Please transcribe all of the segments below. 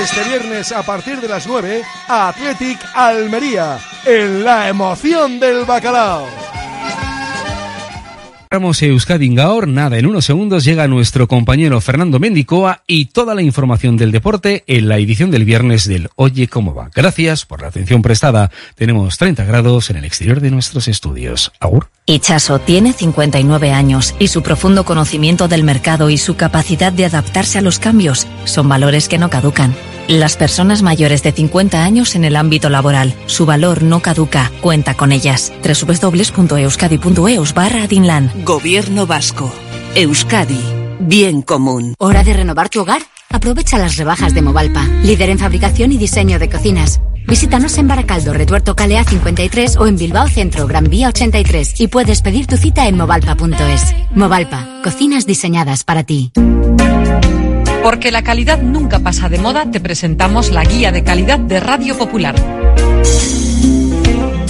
Este viernes a partir de las 9, Athletic Almería, en la emoción del bacalao. Ramos Euskadi Gaor, nada, en unos segundos llega nuestro compañero Fernando Mendicoa y toda la información del deporte en la edición del viernes del Oye Cómo Va. Gracias por la atención prestada. Tenemos 30 grados en el exterior de nuestros estudios. Agur. Ichaso tiene 59 años y su profundo conocimiento del mercado y su capacidad de adaptarse a los cambios son valores que no caducan. Las personas mayores de 50 años en el ámbito laboral. Su valor no caduca. Cuenta con ellas. www.euskadi.eus barra Adinlan. Gobierno Vasco. Euskadi. Bien común. ¿Hora de renovar tu hogar? Aprovecha las rebajas de Movalpa, líder en fabricación y diseño de cocinas. Visítanos en Baracaldo, Retuerto Calea 53 o en Bilbao Centro, Gran Vía 83 y puedes pedir tu cita en movalpa.es. Movalpa, cocinas diseñadas para ti. Porque la calidad nunca pasa de moda, te presentamos la guía de calidad de Radio Popular.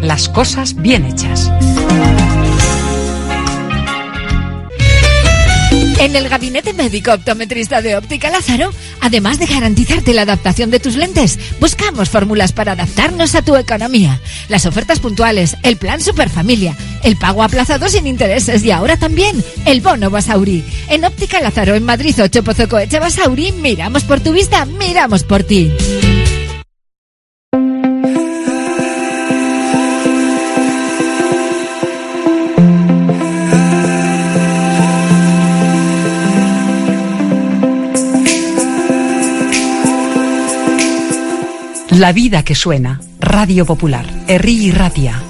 las cosas bien hechas. En el gabinete médico optometrista de Óptica Lázaro, además de garantizarte la adaptación de tus lentes, buscamos fórmulas para adaptarnos a tu economía. Las ofertas puntuales, el plan Superfamilia, el pago aplazado sin intereses y ahora también el bono Basauri. En Óptica Lázaro, en Madrid 8 Pozocoeche Basauri, miramos por tu vista, miramos por ti. La vida que suena. Radio Popular. Herri y Ratia.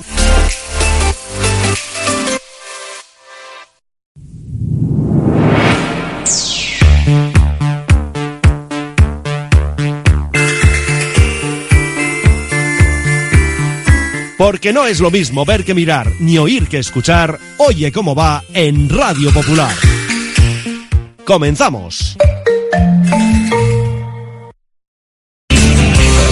Porque no es lo mismo ver que mirar, ni oír que escuchar. Oye cómo va en Radio Popular. Comenzamos.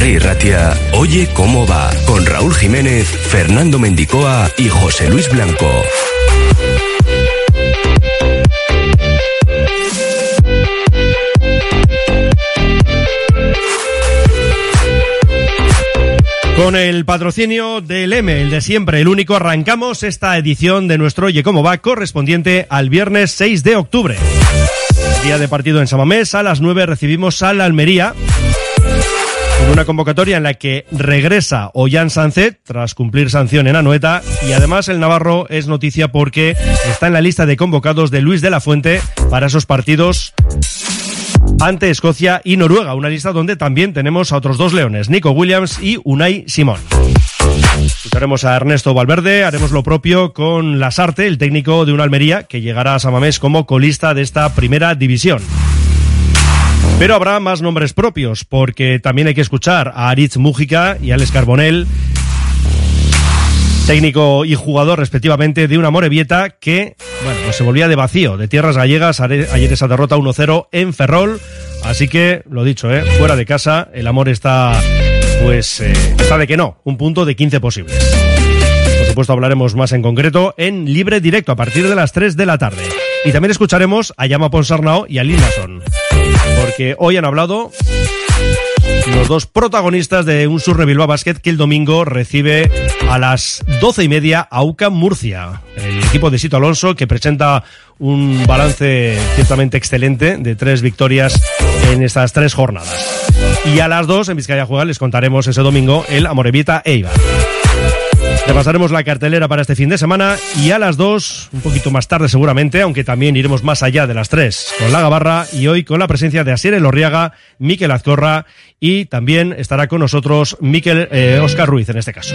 R. Ratia, Oye cómo va, con Raúl Jiménez, Fernando Mendicoa y José Luis Blanco. Con el patrocinio del M, el de siempre, el único, arrancamos esta edición de nuestro Oye Cómo Va, correspondiente al viernes 6 de octubre. Día de partido en Samamés, a las 9 recibimos al Almería. Una convocatoria en la que regresa Ollán Sánchez tras cumplir sanción en Anoeta y además el Navarro es noticia porque está en la lista de convocados de Luis de la Fuente para esos partidos ante Escocia y Noruega, una lista donde también tenemos a otros dos leones, Nico Williams y Unai Simón. Escucharemos a Ernesto Valverde, haremos lo propio con Lasarte, el técnico de una Almería que llegará a Samamés como colista de esta primera división. Pero habrá más nombres propios, porque también hay que escuchar a Aritz Mújica y Alex Carbonell, técnico y jugador respectivamente de una Morevieta que, bueno, pues se volvía de vacío, de tierras gallegas, ayer esa derrota 1-0 en Ferrol, así que, lo dicho, ¿eh? fuera de casa, el amor está, pues, eh, está de que no, un punto de 15 posibles. Por supuesto hablaremos más en concreto en libre directo a partir de las 3 de la tarde. Y también escucharemos a Llama Ponsarnao y a Linason, porque hoy han hablado los dos protagonistas de un Surre Bilbao Basket que el domingo recibe a las doce y media a Murcia. El equipo de Sito Alonso que presenta un balance ciertamente excelente de tres victorias en estas tres jornadas. Y a las dos en Vizcaya Juega les contaremos ese domingo el Amorevita Eibar. Repasaremos la cartelera para este fin de semana y a las 2, un poquito más tarde seguramente, aunque también iremos más allá de las 3, con la Gabarra y hoy con la presencia de Asier Elorriaga, Miquel Azcorra y también estará con nosotros Miquel eh, Oscar Ruiz en este caso.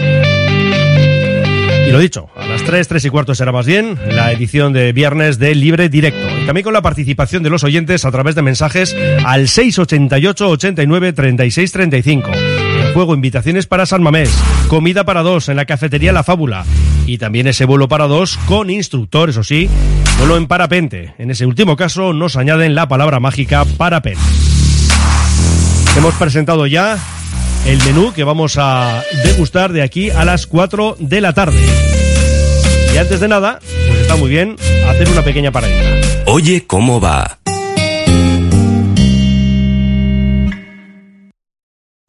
Y lo dicho, a las 3, 3 y cuarto será más bien la edición de viernes de Libre Directo. Y también con la participación de los oyentes a través de mensajes al 688 89 36 35 juego invitaciones para San Mamés, comida para dos en la cafetería La Fábula y también ese vuelo para dos con instructor, eso sí, solo en parapente. En ese último caso nos añaden la palabra mágica parapente. Hemos presentado ya el menú que vamos a degustar de aquí a las 4 de la tarde. Y antes de nada, pues está muy bien hacer una pequeña paradita. Oye, ¿cómo va?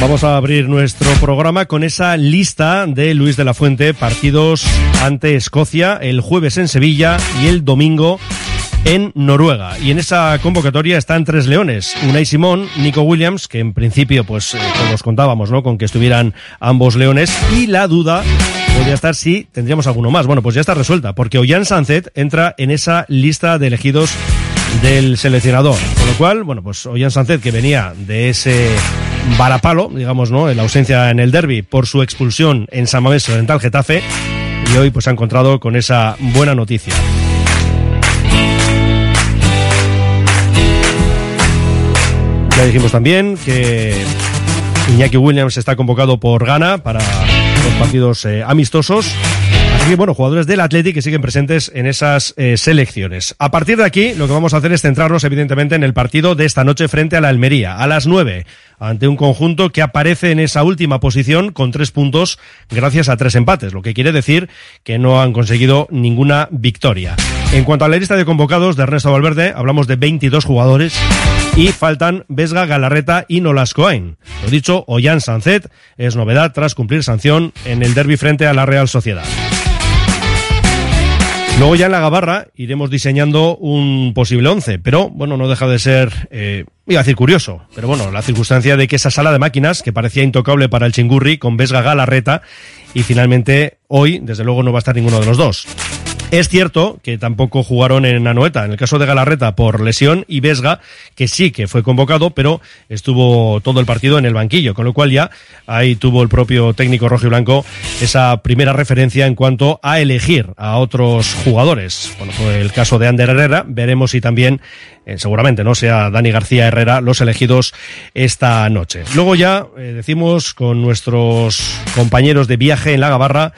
Vamos a abrir nuestro programa con esa lista de Luis de la Fuente, partidos ante Escocia, el jueves en Sevilla y el domingo en Noruega. Y en esa convocatoria están tres leones, Unai Simón, Nico Williams, que en principio pues eh, todos contábamos, ¿no? Con que estuvieran ambos leones y la duda podría estar si tendríamos alguno más. Bueno, pues ya está resuelta, porque Ollán Sanzet entra en esa lista de elegidos del seleccionador. Con lo cual, bueno, pues Ollán Sanzet, que venía de ese varapalo, digamos, ¿no? En la ausencia en el derby por su expulsión en San Mamés Oriental Getafe, y hoy pues ha encontrado con esa buena noticia. Ya dijimos también que Iñaki Williams está convocado por Ghana para los partidos eh, amistosos. Así que, bueno, jugadores del Athletic que siguen presentes en esas eh, selecciones. A partir de aquí, lo que vamos a hacer es centrarnos, evidentemente, en el partido de esta noche frente a la Almería, a las 9, ante un conjunto que aparece en esa última posición con tres puntos gracias a tres empates, lo que quiere decir que no han conseguido ninguna victoria. En cuanto a la lista de convocados de Ernesto Valverde, hablamos de 22 jugadores y faltan Vesga, Galarreta y Nolascoain. Lo dicho, Ollán Sancet es novedad tras cumplir sanción en el derby frente a la Real Sociedad. Luego ya en la Gabarra iremos diseñando un posible once, pero bueno, no deja de ser, eh, iba a decir curioso, pero bueno, la circunstancia de que esa sala de máquinas, que parecía intocable para el Chingurri, con Vesga Galarreta, y finalmente hoy, desde luego, no va a estar ninguno de los dos. Es cierto que tampoco jugaron en Anoeta, en el caso de Galarreta por lesión y Vesga, que sí que fue convocado, pero estuvo todo el partido en el banquillo, con lo cual ya ahí tuvo el propio técnico rojo y blanco esa primera referencia en cuanto a elegir a otros jugadores. Bueno, fue el caso de Ander Herrera, veremos si también, eh, seguramente no sea Dani García Herrera los elegidos esta noche. Luego ya eh, decimos con nuestros compañeros de viaje en la Gabarra,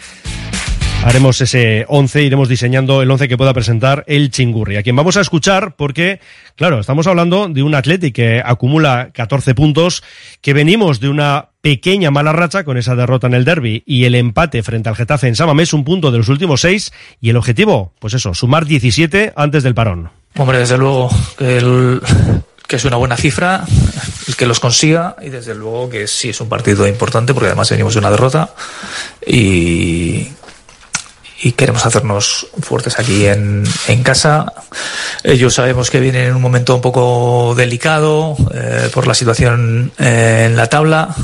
haremos ese 11, iremos diseñando el 11 que pueda presentar el Chingurri, a quien vamos a escuchar porque, claro, estamos hablando de un Atleti que acumula 14 puntos, que venimos de una pequeña mala racha con esa derrota en el derby y el empate frente al Getafe en Samamés, un punto de los últimos seis, y el objetivo, pues eso, sumar 17 antes del parón. Hombre, desde luego que es una buena cifra el que los consiga y desde luego que sí es un partido importante porque además venimos de una derrota y y queremos hacernos fuertes aquí en, en casa. Ellos sabemos que vienen en un momento un poco delicado eh, por la situación eh, en la tabla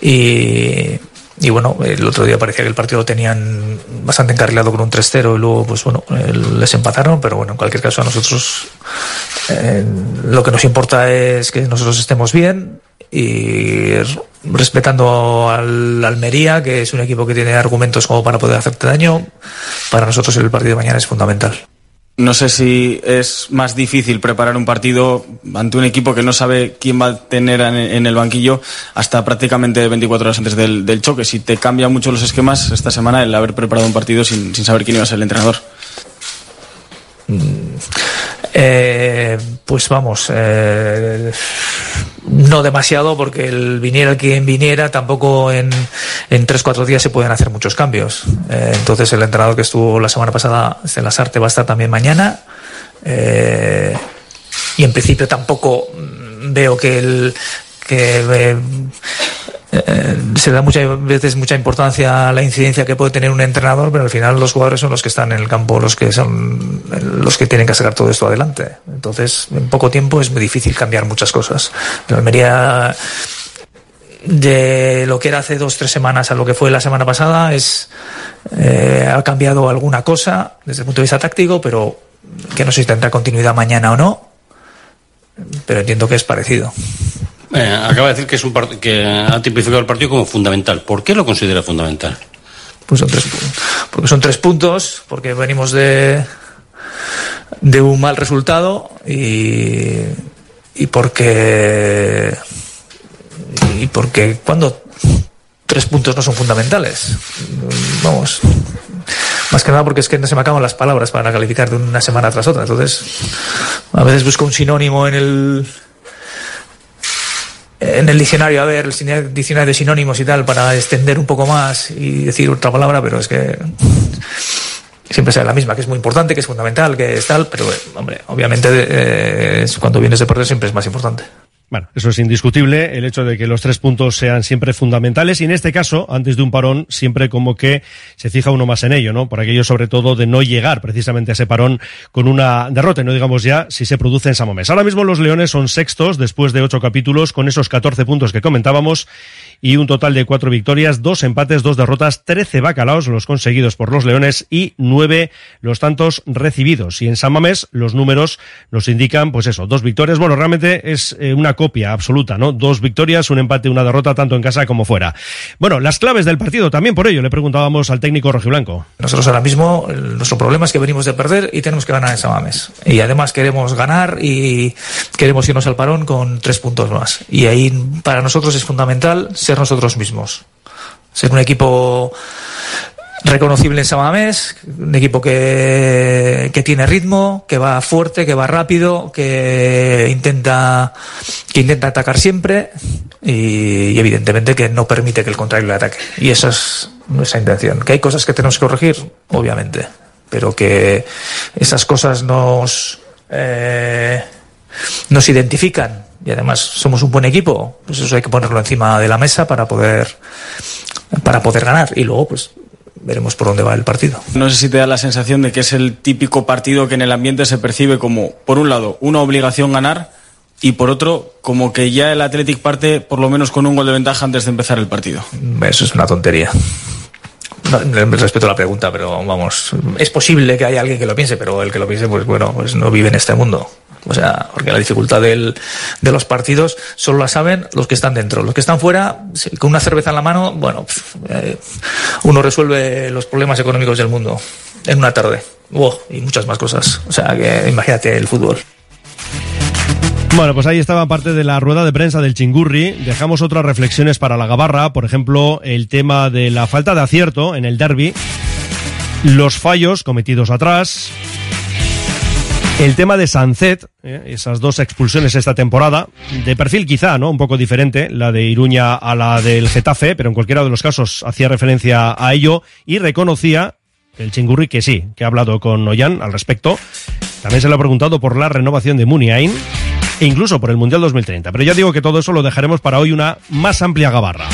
y, y bueno, el otro día parecía que el partido lo tenían bastante encarrilado con un 3-0 y luego, pues bueno, eh, les empataron, pero bueno, en cualquier caso a nosotros lo que nos importa es que nosotros estemos bien y respetando al Almería, que es un equipo que tiene argumentos como para poder hacerte daño, para nosotros el partido de mañana es fundamental. No sé si es más difícil preparar un partido ante un equipo que no sabe quién va a tener en el banquillo hasta prácticamente 24 horas antes del, del choque. Si te cambia mucho los esquemas esta semana el haber preparado un partido sin, sin saber quién iba a ser el entrenador. Eh, pues vamos, eh, no demasiado porque el viniera quien viniera, tampoco en, en 3-4 días se pueden hacer muchos cambios. Eh, entonces el entrenador que estuvo la semana pasada en las artes va a estar también mañana. Eh, y en principio tampoco veo que el que eh, eh, se da muchas veces mucha importancia a la incidencia que puede tener un entrenador, pero al final los jugadores son los que están en el campo, los que son los que tienen que sacar todo esto adelante. Entonces, en poco tiempo es muy difícil cambiar muchas cosas. La Almería de lo que era hace dos tres semanas a lo que fue la semana pasada es eh, ha cambiado alguna cosa desde el punto de vista táctico, pero que no sé si tendrá continuidad mañana o no, pero entiendo que es parecido. Eh, acaba de decir que, es un que ha tipificado el partido como fundamental. ¿Por qué lo considera fundamental? Pues son tres, porque son tres puntos, porque venimos de, de un mal resultado y, y porque y porque cuando tres puntos no son fundamentales vamos más que nada porque es que no se me acaban las palabras para calificar de una semana tras otra entonces a veces busco un sinónimo en el en el diccionario a ver el diccionario de sinónimos y tal para extender un poco más y decir otra palabra, pero es que siempre sea la misma, que es muy importante, que es fundamental, que es tal, pero hombre, obviamente eh, cuando vienes de perder siempre es más importante. Bueno, eso es indiscutible, el hecho de que los tres puntos sean siempre fundamentales y en este caso, antes de un parón, siempre como que se fija uno más en ello, ¿no? Por aquello sobre todo de no llegar precisamente a ese parón con una derrota, no digamos ya si se produce en Samomés. Ahora mismo los Leones son sextos después de ocho capítulos con esos 14 puntos que comentábamos y un total de cuatro victorias, dos empates, dos derrotas, trece bacalaos los conseguidos por los Leones y nueve los tantos recibidos. Y en San Mamés los números nos indican, pues eso, dos victorias. Bueno, realmente es eh, una copia absoluta, ¿no? Dos victorias, un empate, una derrota, tanto en casa como fuera. Bueno, las claves del partido también por ello le preguntábamos al técnico rojiblanco. Nosotros ahora mismo, nuestro problema es que venimos de perder y tenemos que ganar en San Mamés. Y además queremos ganar y queremos irnos al parón con tres puntos más. Y ahí para nosotros es fundamental ser nosotros mismos. Ser un equipo reconocible en Samamés, un equipo que, que, tiene ritmo, que va fuerte, que va rápido, que intenta, que intenta atacar siempre y, evidentemente que no permite que el contrario le ataque. Y esa es nuestra intención. Que hay cosas que tenemos que corregir, obviamente, pero que esas cosas nos, eh, nos identifican y además somos un buen equipo, pues eso hay que ponerlo encima de la mesa para poder para poder ganar y luego pues veremos por dónde va el partido. No sé si te da la sensación de que es el típico partido que en el ambiente se percibe como, por un lado, una obligación ganar y por otro, como que ya el Athletic parte por lo menos con un gol de ventaja antes de empezar el partido. Eso es una tontería. Respeto la pregunta, pero vamos, es posible que haya alguien que lo piense, pero el que lo piense, pues bueno, pues no vive en este mundo. O sea, porque la dificultad del, de los partidos solo la saben los que están dentro. Los que están fuera, con una cerveza en la mano, bueno, eh, uno resuelve los problemas económicos del mundo en una tarde. y muchas más cosas. O sea, que imagínate el fútbol. Bueno, pues ahí estaba parte de la rueda de prensa del Chingurri. Dejamos otras reflexiones para la Gabarra, por ejemplo, el tema de la falta de acierto en el derby, los fallos cometidos atrás, el tema de Sancet, eh, esas dos expulsiones esta temporada, de perfil quizá, ¿no? Un poco diferente, la de Iruña a la del Getafe, pero en cualquiera de los casos hacía referencia a ello y reconocía el Chingurri que sí, que ha hablado con Ollán al respecto. También se le ha preguntado por la renovación de Muniain e incluso por el Mundial 2030. Pero ya digo que todo eso lo dejaremos para hoy una más amplia gabarra.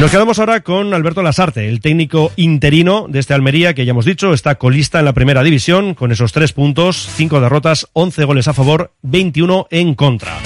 Nos quedamos ahora con Alberto Lasarte, el técnico interino de este Almería, que ya hemos dicho, está colista en la primera división, con esos tres puntos, cinco derrotas, once goles a favor, 21 en contra.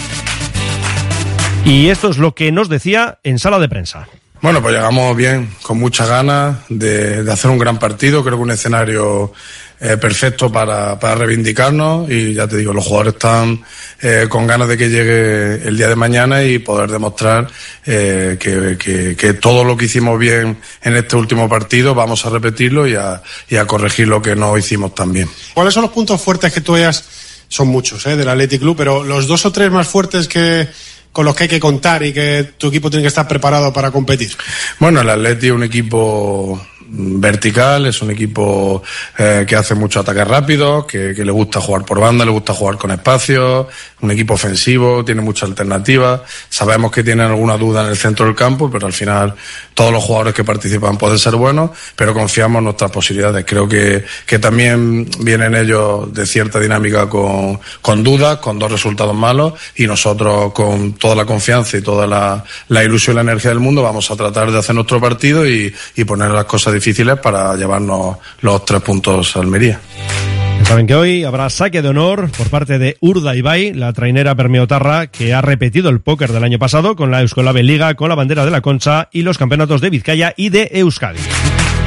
Y esto es lo que nos decía en sala de prensa. Bueno, pues llegamos bien, con muchas ganas de, de hacer un gran partido. Creo que un escenario eh, perfecto para, para, reivindicarnos y ya te digo, los jugadores están eh, con ganas de que llegue el día de mañana y poder demostrar eh, que, que, que, todo lo que hicimos bien en este último partido vamos a repetirlo y a, y a corregir lo que no hicimos tan bien. ¿Cuáles son los puntos fuertes que tú hayas? Son muchos, ¿eh? Del Athletic Club, pero los dos o tres más fuertes que, con los que hay que contar y que tu equipo tiene que estar preparado para competir? Bueno, el Atleti es un equipo vertical, es un equipo eh, que hace mucho ataque rápido, que, le gusta jugar por banda, le gusta jugar con espacio, un equipo ofensivo, tiene muchas alternativas. Sabemos que tienen alguna duda en el centro del campo, pero al final todos los jugadores que participan pueden ser buenos, pero confiamos en nuestras posibilidades. Creo que, que también vienen ellos de cierta dinámica con, con dudas, con dos resultados malos, y nosotros con toda la confianza y toda la, la ilusión y la energía del mundo vamos a tratar de hacer nuestro partido y, y poner las cosas difíciles para llevarnos los tres puntos a Almería. Saben que hoy habrá saque de honor por parte de Urda Ibai, la trainera permeotarra que ha repetido el póker del año pasado con la Euskolave Liga, con la bandera de la Concha y los campeonatos de Vizcaya y de Euskadi.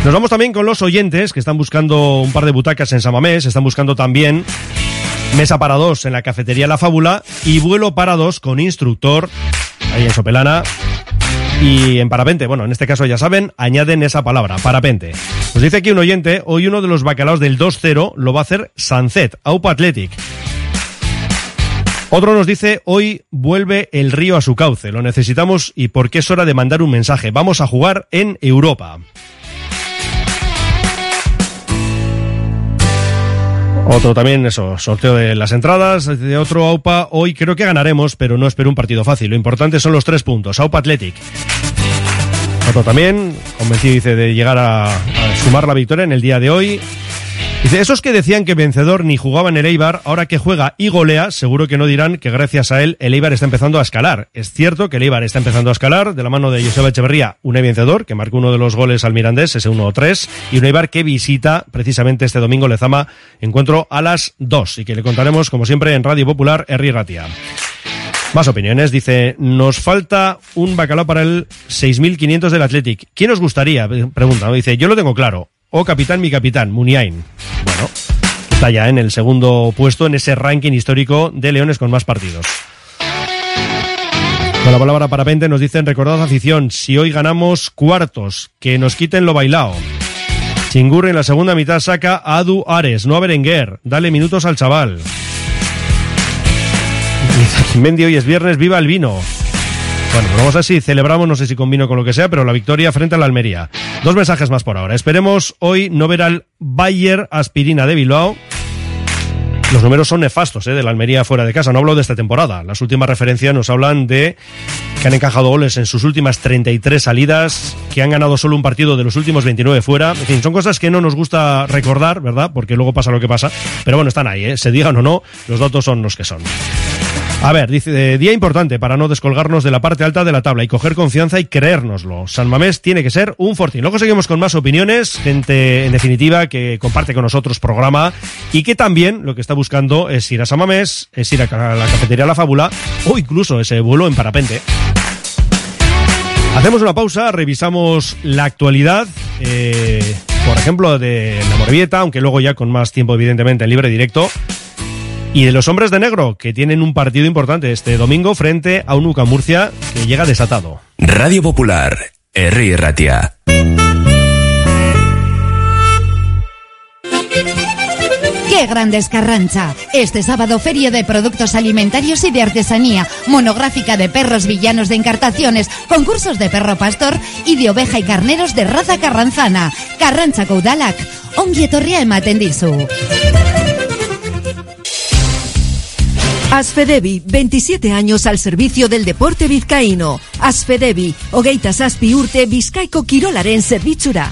Nos vamos también con los oyentes que están buscando un par de butacas en Samamés, están buscando también mesa para dos en la cafetería La Fábula y vuelo para dos con instructor ahí en Sopelana y en parapente, bueno, en este caso ya saben, añaden esa palabra, parapente. Nos dice aquí un oyente, hoy uno de los bacalaos del 2-0 lo va a hacer Sancet, Aupa Athletic. Otro nos dice, hoy vuelve el río a su cauce, lo necesitamos y porque es hora de mandar un mensaje, vamos a jugar en Europa. Otro también, eso, sorteo de las entradas, de otro AUPA. Hoy creo que ganaremos, pero no espero un partido fácil. Lo importante son los tres puntos. AUPA Athletic. Otro también, convencido, dice, de llegar a, a sumar la victoria en el día de hoy. Dice, esos que decían que vencedor ni jugaba en el Eibar, ahora que juega y golea, seguro que no dirán que gracias a él el Eibar está empezando a escalar. Es cierto que el Eibar está empezando a escalar de la mano de Joseba Echeverría, un vencedor que marcó uno de los goles al Mirandés, ese 1-3, y un Eibar que visita precisamente este domingo Lezama, encuentro a las 2 y que le contaremos como siempre en Radio Popular, Erri Ratia. Más opiniones. Dice, nos falta un bacalao para el 6.500 del Athletic. ¿Quién os gustaría? Pregunta. Dice, yo lo tengo claro. O capitán, mi capitán, Muniain. Bueno, está ya en el segundo puesto en ese ranking histórico de Leones con más partidos. Con la palabra parapente nos dicen, recordad afición, si hoy ganamos cuartos, que nos quiten lo bailao. Chingurri en la segunda mitad saca a Adu Ares, no a Berenguer. Dale minutos al chaval. Mendy hoy es viernes, viva el vino. Bueno, pues vamos a ver si celebramos, no sé si combino con lo que sea, pero la victoria frente a la Almería. Dos mensajes más por ahora. Esperemos hoy no ver al Bayer Aspirina de Bilbao. Los números son nefastos ¿eh? de la Almería fuera de casa. No hablo de esta temporada. Las últimas referencias nos hablan de que han encajado goles en sus últimas 33 salidas, que han ganado solo un partido de los últimos 29 fuera. En fin, son cosas que no nos gusta recordar, ¿verdad? Porque luego pasa lo que pasa. Pero bueno, están ahí, ¿eh? se digan o no, los datos son los que son. A ver, dice, día importante para no descolgarnos de la parte alta de la tabla y coger confianza y creérnoslo. San Mamés tiene que ser un fortín. Luego seguimos con más opiniones, gente en definitiva que comparte con nosotros programa y que también lo que está buscando es ir a San Mamés, es ir a la cafetería La Fábula o incluso ese vuelo en parapente. Hacemos una pausa, revisamos la actualidad eh, por ejemplo, de la Morevieta, aunque luego ya con más tiempo, evidentemente, en libre directo. Y de los hombres de negro, que tienen un partido importante este domingo frente a un UCA Murcia que llega desatado. Radio Popular, R. Ratia. ¡Qué grande es Carrancha! Este sábado feria de productos alimentarios y de artesanía, monográfica de perros villanos de encartaciones, concursos de perro pastor y de oveja y carneros de raza carranzana. Carrancha Caudalac, ongi etorria ematen dizu. Asfedevi, 27 años al servicio del deporte vizcaíno. Asfedevi, hogeita zazpi urte bizkaiko kirolaren zerbitzura.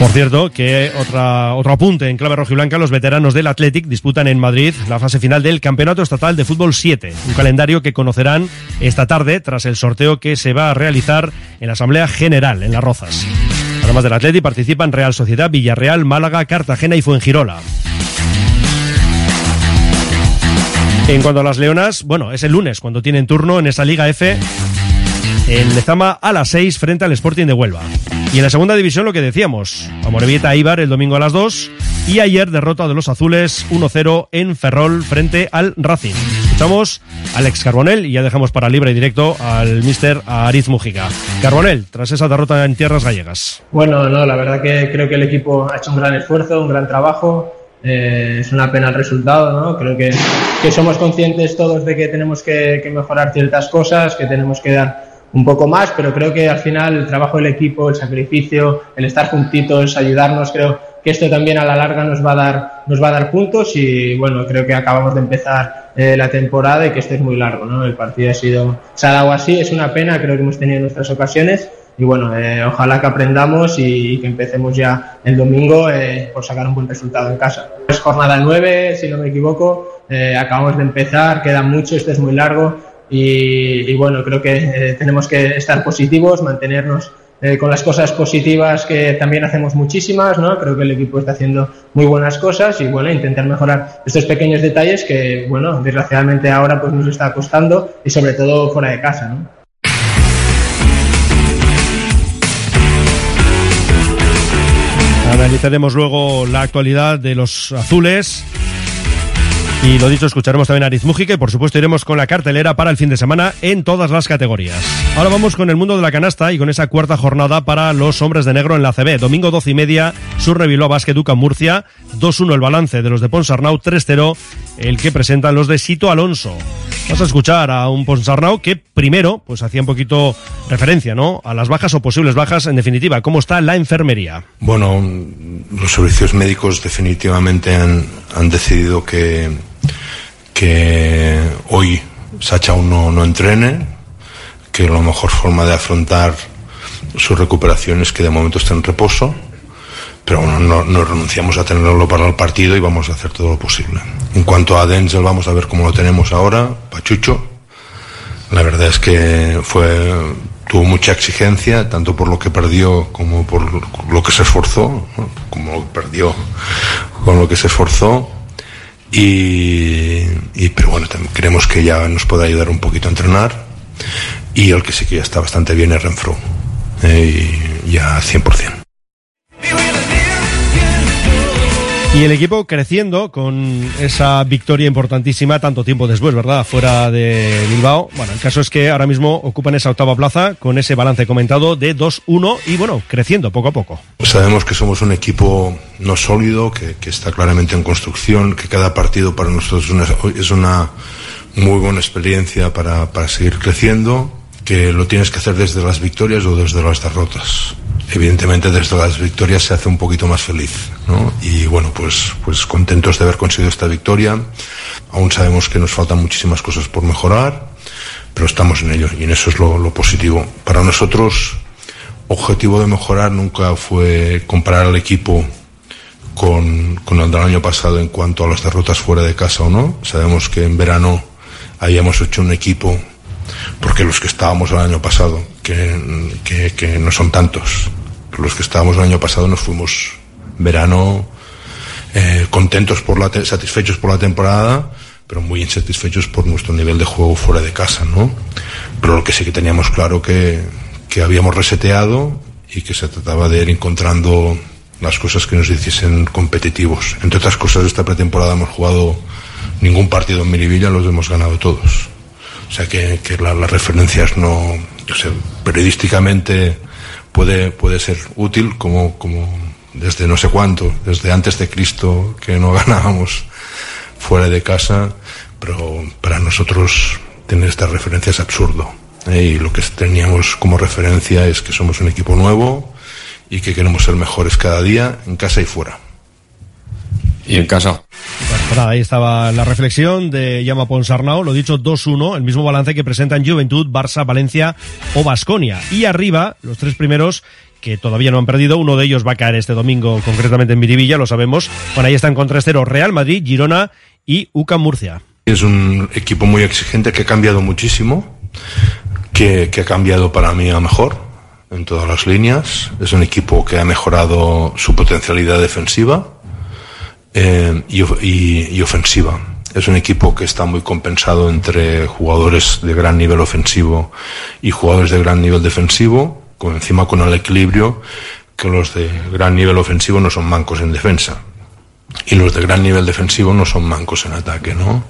Por cierto, que otra, otro apunte en clave rojiblanca, los veteranos del Athletic disputan en Madrid la fase final del Campeonato Estatal de Fútbol 7, un calendario que conocerán esta tarde tras el sorteo que se va a realizar en la Asamblea General en Las Rozas. Además del Athletic participan Real Sociedad, Villarreal, Málaga, Cartagena y Fuengirola. En cuanto a las Leonas, bueno, es el lunes cuando tienen turno en esa Liga F en Lezama a las 6 frente al Sporting de Huelva. Y en la segunda división lo que decíamos, Amorebieta Ibar el domingo a las 2 y ayer derrota de los azules 1-0 en Ferrol frente al Racing. Escuchamos a Alex Carbonell y ya dejamos para libre y directo al mister Ariz Mujica. Carbonell, tras esa derrota en tierras gallegas. Bueno, no, la verdad que creo que el equipo ha hecho un gran esfuerzo, un gran trabajo. Eh, es una pena el resultado, ¿no? Creo que, que somos conscientes todos de que tenemos que mejorar ciertas cosas, que tenemos que dar un poco más, pero creo que al final el trabajo del equipo, el sacrificio, el estar juntitos, ayudarnos, creo que esto también a la larga nos va a dar, nos va a dar puntos y bueno, creo que acabamos de empezar eh, la temporada y que este es muy largo, ¿no? El partido ha sido, se ha dado así, es una pena, creo que hemos tenido nuestras ocasiones y bueno, eh, ojalá que aprendamos y, que empecemos ya el domingo eh, por sacar un buen resultado en casa. Es jornada 9, si no me equivoco, eh, acabamos de empezar, queda mucho, este es muy largo y, bueno, creo que eh, tenemos que estar positivos, mantenernos eh, con las cosas positivas que también hacemos muchísimas, ¿no? Creo que el equipo está haciendo muy buenas cosas y bueno, intentar mejorar estos pequeños detalles que, bueno, desgraciadamente ahora pues nos está costando y sobre todo fuera de casa. Analizaremos luego la actualidad de los azules. Y lo dicho, escucharemos también a Ariz Mújica y por supuesto iremos con la cartelera para el fin de semana en todas las categorías. Ahora vamos con el mundo de la canasta y con esa cuarta jornada para los hombres de negro en la CB. Domingo 12 y media, Surre Bilbao Basket Duca Murcia, 2-1 el balance de los de Ponsarnau, 3-0 el que presentan los de Sito Alonso. Vamos a escuchar a un Ponsarnau que primero pues hacía un poquito referencia, ¿no? A las bajas o posibles bajas, en definitiva, cómo está la enfermería. Bueno, los servicios médicos definitivamente han, han decidido que, que hoy Sacha aún no, no entrene, que la mejor forma de afrontar su recuperación es que de momento esté en reposo, pero bueno, no, renunciamos a tenerlo para el partido y vamos a hacer todo lo posible. En cuanto a Denzel, vamos a ver cómo lo tenemos ahora, Pachucho. La verdad es que fue tuvo mucha exigencia, tanto por lo que perdió como por lo que se esforzó, como perdió con lo que se esforzó. Y, y, pero bueno, creemos que ya nos puede ayudar un poquito a entrenar. Y el que sí que ya está bastante bien es Renfro, eh, y ya 100%. Y el equipo creciendo con esa victoria importantísima tanto tiempo después, ¿verdad? Fuera de Bilbao. Bueno, el caso es que ahora mismo ocupan esa octava plaza con ese balance comentado de 2-1 y bueno, creciendo poco a poco. Sabemos que somos un equipo no sólido, que, está claramente en construcción, que cada partido para nosotros es una, es una muy buena experiencia para seguir creciendo, que lo tienes que hacer desde las victorias o desde las derrotas. Evidentemente desde las victorias se hace un poquito más feliz, ¿no? Y bueno, pues, pues contentos de haber conseguido esta victoria. Aún sabemos que nos faltan muchísimas cosas por mejorar, pero estamos en ello y en eso es lo, positivo. Para nosotros, objetivo de mejorar nunca fue comparar al equipo con, con el del año pasado en cuanto a las derrotas fuera de casa o no. Sabemos que en verano habíamos hecho un equipo, porque los que estábamos el año pasado, que, que no son tantos, los que estábamos el año pasado nos fuimos verano eh, contentos por la satisfechos por la temporada, pero muy insatisfechos por nuestro nivel de juego fuera de casa, ¿no? Pero lo que sí que teníamos claro que, que habíamos reseteado y que se trataba de ir encontrando las cosas que nos hiciesen competitivos. Entre otras cosas, esta pretemporada hemos jugado ningún partido en Miribilla, los hemos ganado todos. O sea que, que la, las referencias no, yo sé, periodísticamente puede, puede ser útil como, como desde no sé cuánto, desde antes de Cristo que no ganábamos fuera de casa, pero para nosotros tener estas referencias es absurdo. ¿eh? Y lo que teníamos como referencia es que somos un equipo nuevo y que queremos ser mejores cada día, en casa y fuera. Y en casa. Ahí estaba la reflexión de Llama Ponsarnau, lo dicho 2-1, el mismo balance que presentan Juventud, Barça, Valencia o Basconia. Y arriba, los tres primeros que todavía no han perdido, uno de ellos va a caer este domingo, concretamente en Miribilla, lo sabemos. Bueno, ahí están con 3-0 Real Madrid, Girona y UCAM Murcia. Es un equipo muy exigente que ha cambiado muchísimo, que, que ha cambiado para mí a mejor en todas las líneas. Es un equipo que ha mejorado su potencialidad defensiva eh, y, y, y, ofensiva. Es un equipo que está muy compensado entre jugadores de gran nivel ofensivo y jugadores de gran nivel defensivo, con encima con el equilibrio que los de gran nivel ofensivo no son mancos en defensa y los de gran nivel defensivo no son mancos en ataque, ¿no?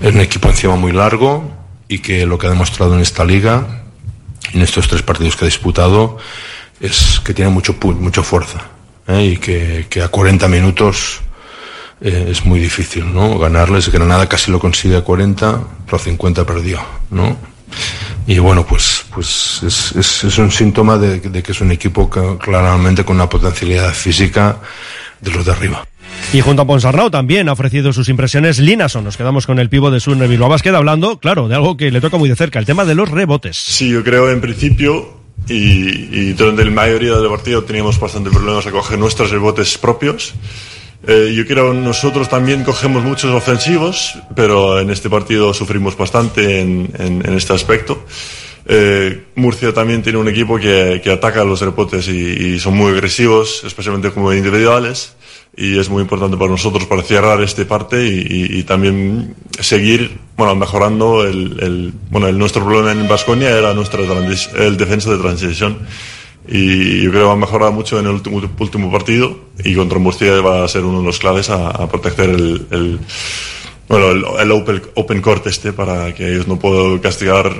Es un equipo encima muy largo y que lo que ha demostrado en esta liga, en estos tres partidos que ha disputado, es que tiene mucho mucha fuerza ¿eh? y que, a 40 minutos eh, es muy difícil, ¿no? Ganarles, Granada casi lo consigue a 40, pero a 50 perdió, ¿no? Y bueno, pues, pues es, es, es un síntoma de, de, que es un equipo que, claramente con una potencialidad física de los de arriba. Y junto a Ponsarnau también ha ofrecido sus impresiones Linason. Nos quedamos con el pivo de Sunne Bilbao queda hablando, claro, de algo que le toca muy de cerca, el tema de los rebotes. Sí, yo creo en principio y, y durante la mayoría del partido teníamos bastante problemas a coger nuestros rebotes propios. Eh, yo creo nosotros también cogemos muchos ofensivos, pero en este partido sufrimos bastante en, este aspecto. Eh, Murcia también tiene un equipo que, ataca los rebotes y, son muy agresivos, especialmente como individuales, y es muy importante para nosotros para cerrar este parte y también seguir bueno, mejorando el, el, bueno, el, nuestro problema en Vasconia era nuestra el defensa de transición y yo creo que va a mejorar mucho en el último, último partido y contra Murcia va a ser uno de los claves a, a proteger el, el, bueno, el, el open, open, court este para que ellos no puedan castigar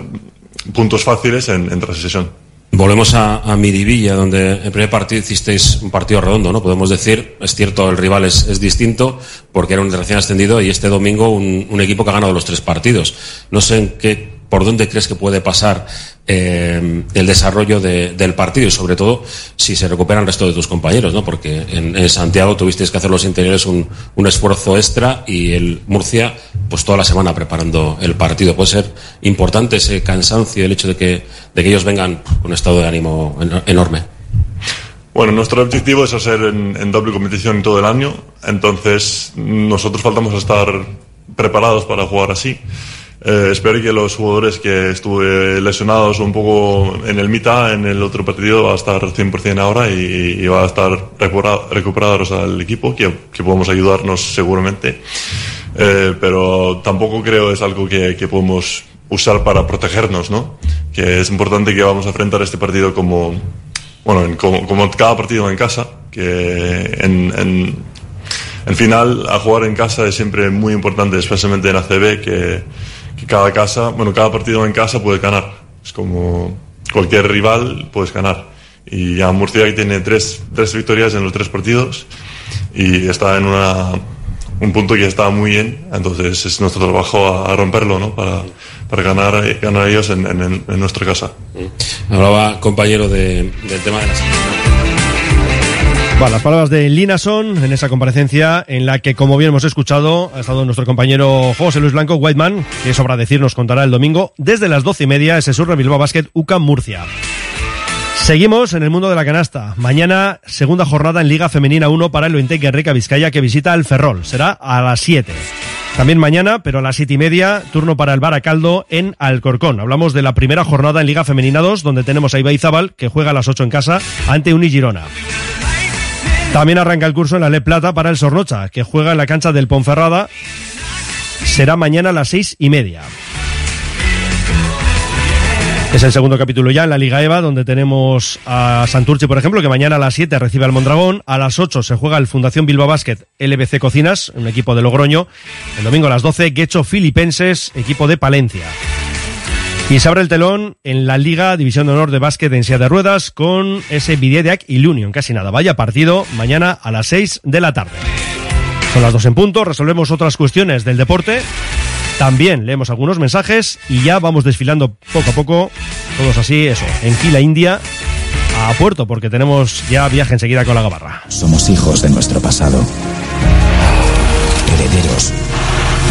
puntos fáciles en, en transición. Volvemos a, a Miribilla, donde el primer partido hicisteis un partido redondo, ¿no? Podemos decir, es cierto, el rival es, es distinto, porque era un recién ascendido y este domingo un, un, equipo que ha ganado los tres partidos. No sé en qué, por dónde crees que puede pasar eh, el desarrollo de, del partido y sobre todo si se recuperan el resto de tus compañeros, ¿no? Porque en, en Santiago tuvisteis que hacer los interiores un, un, esfuerzo extra y el Murcia, pues toda la semana preparando el partido. Puede ser importante ese cansancio, el hecho de que, de que ellos vengan con un estado de ánimo enorme. Bueno, nuestro objetivo es hacer en, en doble competición todo el año, entonces nosotros faltamos a estar preparados para jugar así. Eh, espero que los jugadores que estuve lesionados un poco en el mitad, en el otro partido, va a estar 100% ahora y, y va a estar recuperados al equipo, que, que podemos ayudarnos seguramente. Eh, pero tampoco creo es algo que, que podemos usar para protegernos, ¿no? Que es importante que vamos a enfrentar este partido como, bueno, en, como, como, cada partido en casa, que en, en, en final a jugar en casa es siempre muy importante, especialmente en ACB, que que cada casa, bueno, cada partido en casa puede ganar. Es como cualquier rival puedes ganar. Y ya Murcia tiene tres, tres victorias en los tres partidos y está en una un punto que está muy bien, entonces es nuestro trabajo a, romperlo, ¿no? Para, para ganar, ganar ellos en, en, nuestra casa. Hablaba, compañero, de, del tema de las Las palabras de Linason en esa comparecencia en la que, como bien hemos escuchado, ha estado nuestro compañero José Luis Blanco, Whiteman, que sobra decir nos contará el domingo desde las doce y media ese Surre Bilbao Basket UCAM Murcia. Seguimos en el mundo de la canasta. Mañana, segunda jornada en Liga Femenina 1 para el Ointec Guerrica Vizcaya que visita el Ferrol. Será a las 7. También mañana, pero a las siete y media, turno para el Baracaldo en Alcorcón. Hablamos de la primera jornada en Liga Femenina 2, donde tenemos a Ibaizábal, que juega a las 8 en casa, ante Unigirona. También arranca el curso en la Le Plata para el Sornocha, que juega en la cancha del Ponferrada. Será mañana a las seis y media. Es el segundo capítulo ya en la Liga EVA, donde tenemos a Santurce, por ejemplo, que mañana a las 7 recibe al Mondragón. A las 8 se juega el Fundación Bilbao Basket LBC Cocinas, un equipo de Logroño. El domingo a las 12, Guecho Filipenses, equipo de Palencia. Y se abre el telón en la Liga División de Honor de Básquet en silla de ruedas con ese Vidediac y Lunion. Casi nada. Vaya partido mañana a las 6 de la tarde. Son las 2 en punto. Resolvemos otras cuestiones del deporte. También leemos algunos mensajes y ya vamos desfilando poco a poco, todos así, eso, en fila india a puerto, porque tenemos ya viaje enseguida con la gabarra. Somos hijos de nuestro pasado, herederos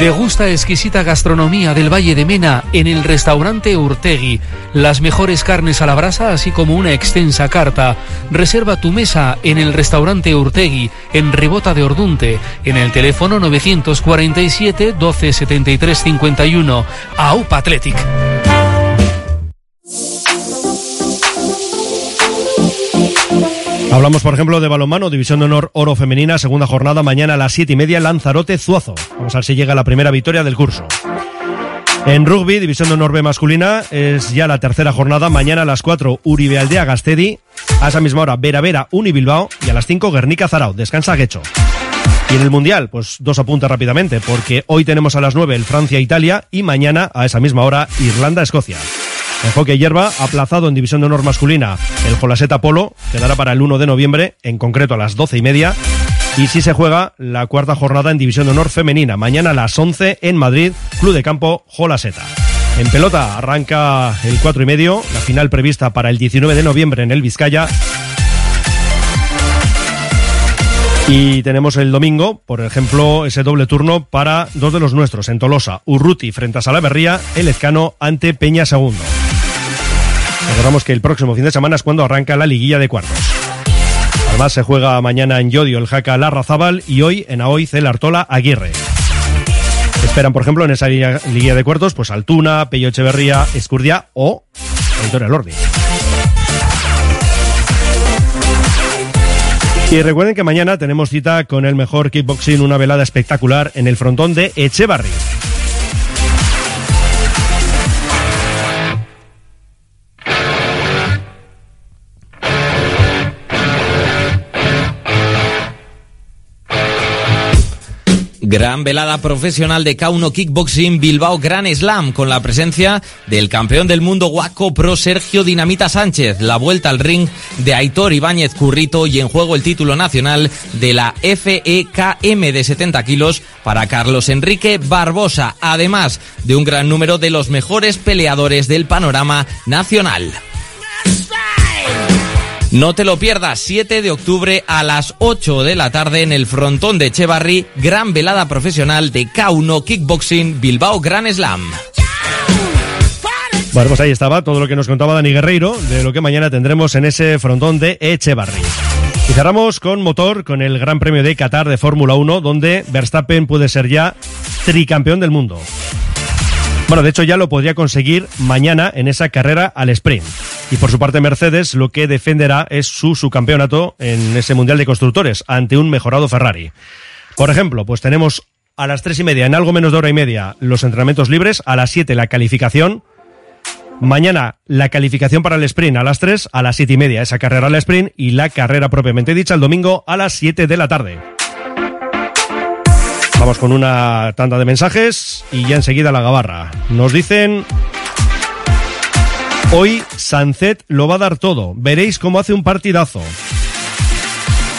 Degusta exquisita gastronomía del Valle de Mena en el restaurante Urtegui. Las mejores carnes a la brasa, así como una extensa carta. Reserva tu mesa en el restaurante Urtegui, en Rebota de Ordunte, en el teléfono 947 12 73 51. AUPA Athletic. Hablamos, por ejemplo, de balonmano, División de Honor Oro Femenina, segunda jornada, mañana a las siete y media, Lanzarote Zuazo. Vamos a ver si llega la primera victoria del curso. En rugby, División de Honor B masculina, es ya la tercera jornada, mañana a las 4, Uribe Aldea Gastedi, a esa misma hora, Vera Vera Uni Bilbao y a las 5, Guernica Zarao, descansa Guecho. Y en el Mundial, pues dos apuntes rápidamente, porque hoy tenemos a las 9 el Francia-Italia y mañana a esa misma hora Irlanda-Escocia. En hockey hierba, aplazado en División de Honor masculina, el Jolaseta Polo quedará para el 1 de noviembre, en concreto a las 12 y media. Y si se juega la cuarta jornada en División de Honor femenina, mañana a las 11 en Madrid, Club de Campo Jolaseta. En pelota arranca el 4 y medio, la final prevista para el 19 de noviembre en el Vizcaya. Y tenemos el domingo, por ejemplo, ese doble turno para dos de los nuestros, en Tolosa, Urruti frente a Salaverría, el Ezcano ante Peña Segundo. Recordamos que el próximo fin de semana es cuando arranca la liguilla de cuartos. Además se juega mañana en Yodio el Jaca Larrazábal y hoy en Aoiz el Artola Aguirre. Esperan, por ejemplo, en esa liguilla, de cuartos, pues Altuna, Pello Echeverría, Escurdia o Victoria Lordi. Y recuerden que mañana tenemos cita con el mejor kickboxing, una velada espectacular en el frontón de Echevarri. Gran velada profesional de K1 Kickboxing Bilbao Gran Slam con la presencia del campeón del mundo Waco Pro Sergio Dinamita Sánchez, la vuelta al ring de Aitor Ibáñez Currito y en juego el título nacional de la FEKM de 70 kilos para Carlos Enrique Barbosa, además de un gran número de los mejores peleadores del panorama nacional. No te lo pierdas, 7 de octubre a las 8 de la tarde en el frontón de Echevarri, gran velada profesional de K1 Kickboxing Bilbao Gran Slam. Bueno, pues ahí estaba todo lo que nos contaba Dani Guerreiro de lo que mañana tendremos en ese frontón de Echevarri. Y cerramos con motor, con el Gran Premio de Qatar de Fórmula 1, donde Verstappen puede ser ya tricampeón del mundo. Bueno, de hecho ya lo podría conseguir mañana en esa carrera al sprint. Y por su parte Mercedes lo que defenderá es su subcampeonato en ese Mundial de Constructores ante un mejorado Ferrari. Por ejemplo, pues tenemos a las tres y media, en algo menos de hora y media, los entrenamientos libres, a las siete la calificación. Mañana la calificación para el sprint a las tres, a las siete y media esa carrera al sprint y la carrera propiamente dicha el domingo a las siete de la tarde. Vamos con una tanda de mensajes y ya enseguida la gabarra. Nos dicen... Hoy Sancet lo va a dar todo. Veréis cómo hace un partidazo.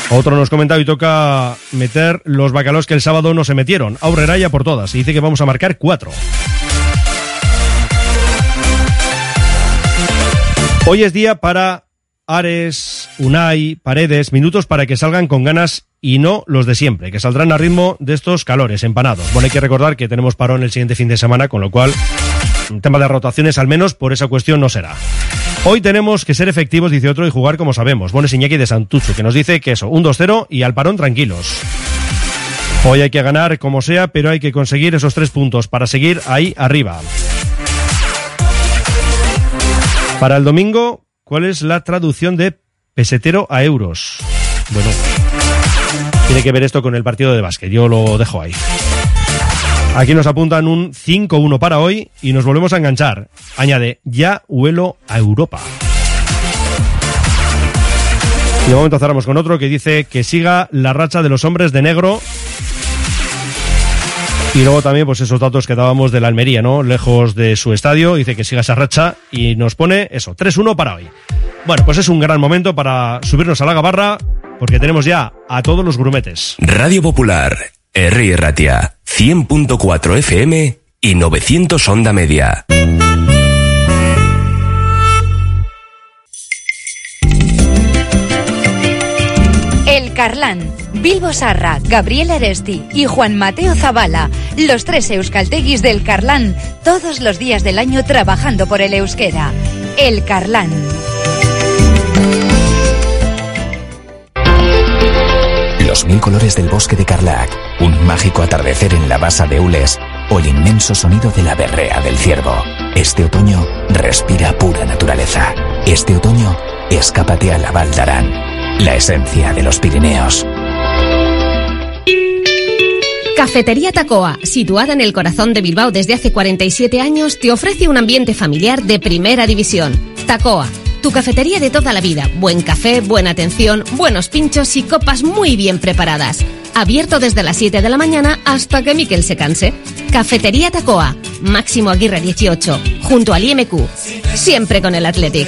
Otro nos comenta y toca meter los bacalos que el sábado no se metieron. Aurreraya por todas. Y dice que vamos a marcar cuatro. Hoy es día para Ares, Unai, Paredes, minutos para que salgan con ganas y no los de siempre, que saldrán a ritmo de estos calores empanados. Bueno, hay que recordar que tenemos parón el siguiente fin de semana, con lo cual tema de rotaciones al menos por esa cuestión no será. Hoy tenemos que ser efectivos, dice otro, y jugar como sabemos. Bones Iñaki de Santucho, que nos dice que eso, un 2-0 y al parón tranquilos. Hoy hay que ganar como sea, pero hay que conseguir esos tres puntos para seguir ahí arriba. Para el domingo, ¿cuál es la traducción de pesetero a euros? Bueno, tiene que ver esto con el partido de básquet. Yo lo dejo ahí. Aquí nos apuntan un 5-1 para hoy y nos volvemos a enganchar. Añade, ya huelo a Europa. Y de momento cerramos con otro que dice que siga la racha de los hombres de negro. Y luego también, pues esos datos que dábamos de la Almería, ¿no? Lejos de su estadio, dice que siga esa racha y nos pone eso, 3-1 para hoy. Bueno, pues es un gran momento para subirnos a la gabarra, porque tenemos ya a todos los grumetes. Radio Popular, R. Ratia, 100.4 FM y 900 Onda Media. El Carlán, Bilbo Sarra, Gabriel Eresti y Juan Mateo Zavala, los tres euskalteguis del Carlán, todos los días del año trabajando por el euskera. El Carlán. Los mil colores del bosque de Carlac, un mágico atardecer en la basa de Ules o el inmenso sonido de la berrea del ciervo. Este otoño respira pura naturaleza. Este otoño escápate a la Val d'Aran, la esencia de los Pirineos. Cafetería Tacoa, situada en el corazón de Bilbao desde hace 47 años, te ofrece un ambiente familiar de primera división. Tacoa, tu cafetería de toda la vida. Buen café, buena atención, buenos pinchos y copas muy bien preparadas. Abierto desde las 7 de la mañana hasta que Miquel se canse. Cafetería Tacoa, Máximo Aguirre 18, junto al IMQ. Siempre con el Athletic.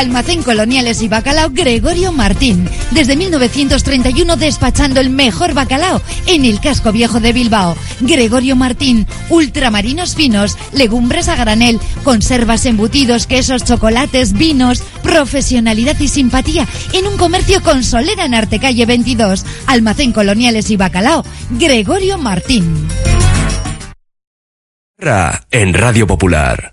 Almacén Coloniales y Bacalao Gregorio Martín. Desde 1931 despachando el mejor bacalao en el casco viejo de Bilbao. Gregorio Martín, ultramarinos finos, legumbres a granel, conservas embutidos, quesos, chocolates, vinos, profesionalidad y simpatía en un comercio con solera en Artecalle 22. Almacén Coloniales y Bacalao Gregorio Martín. En Radio Popular.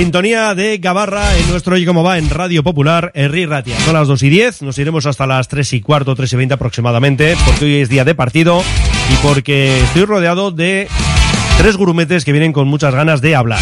Sintonía de Gabarra en nuestro y cómo va en Radio Popular, Herri Ratia. Son las 2 y 10, nos iremos hasta las 3 y cuarto, 3 y 20 aproximadamente, porque hoy es día de partido y porque estoy rodeado de tres gurumetes que vienen con muchas ganas de hablar.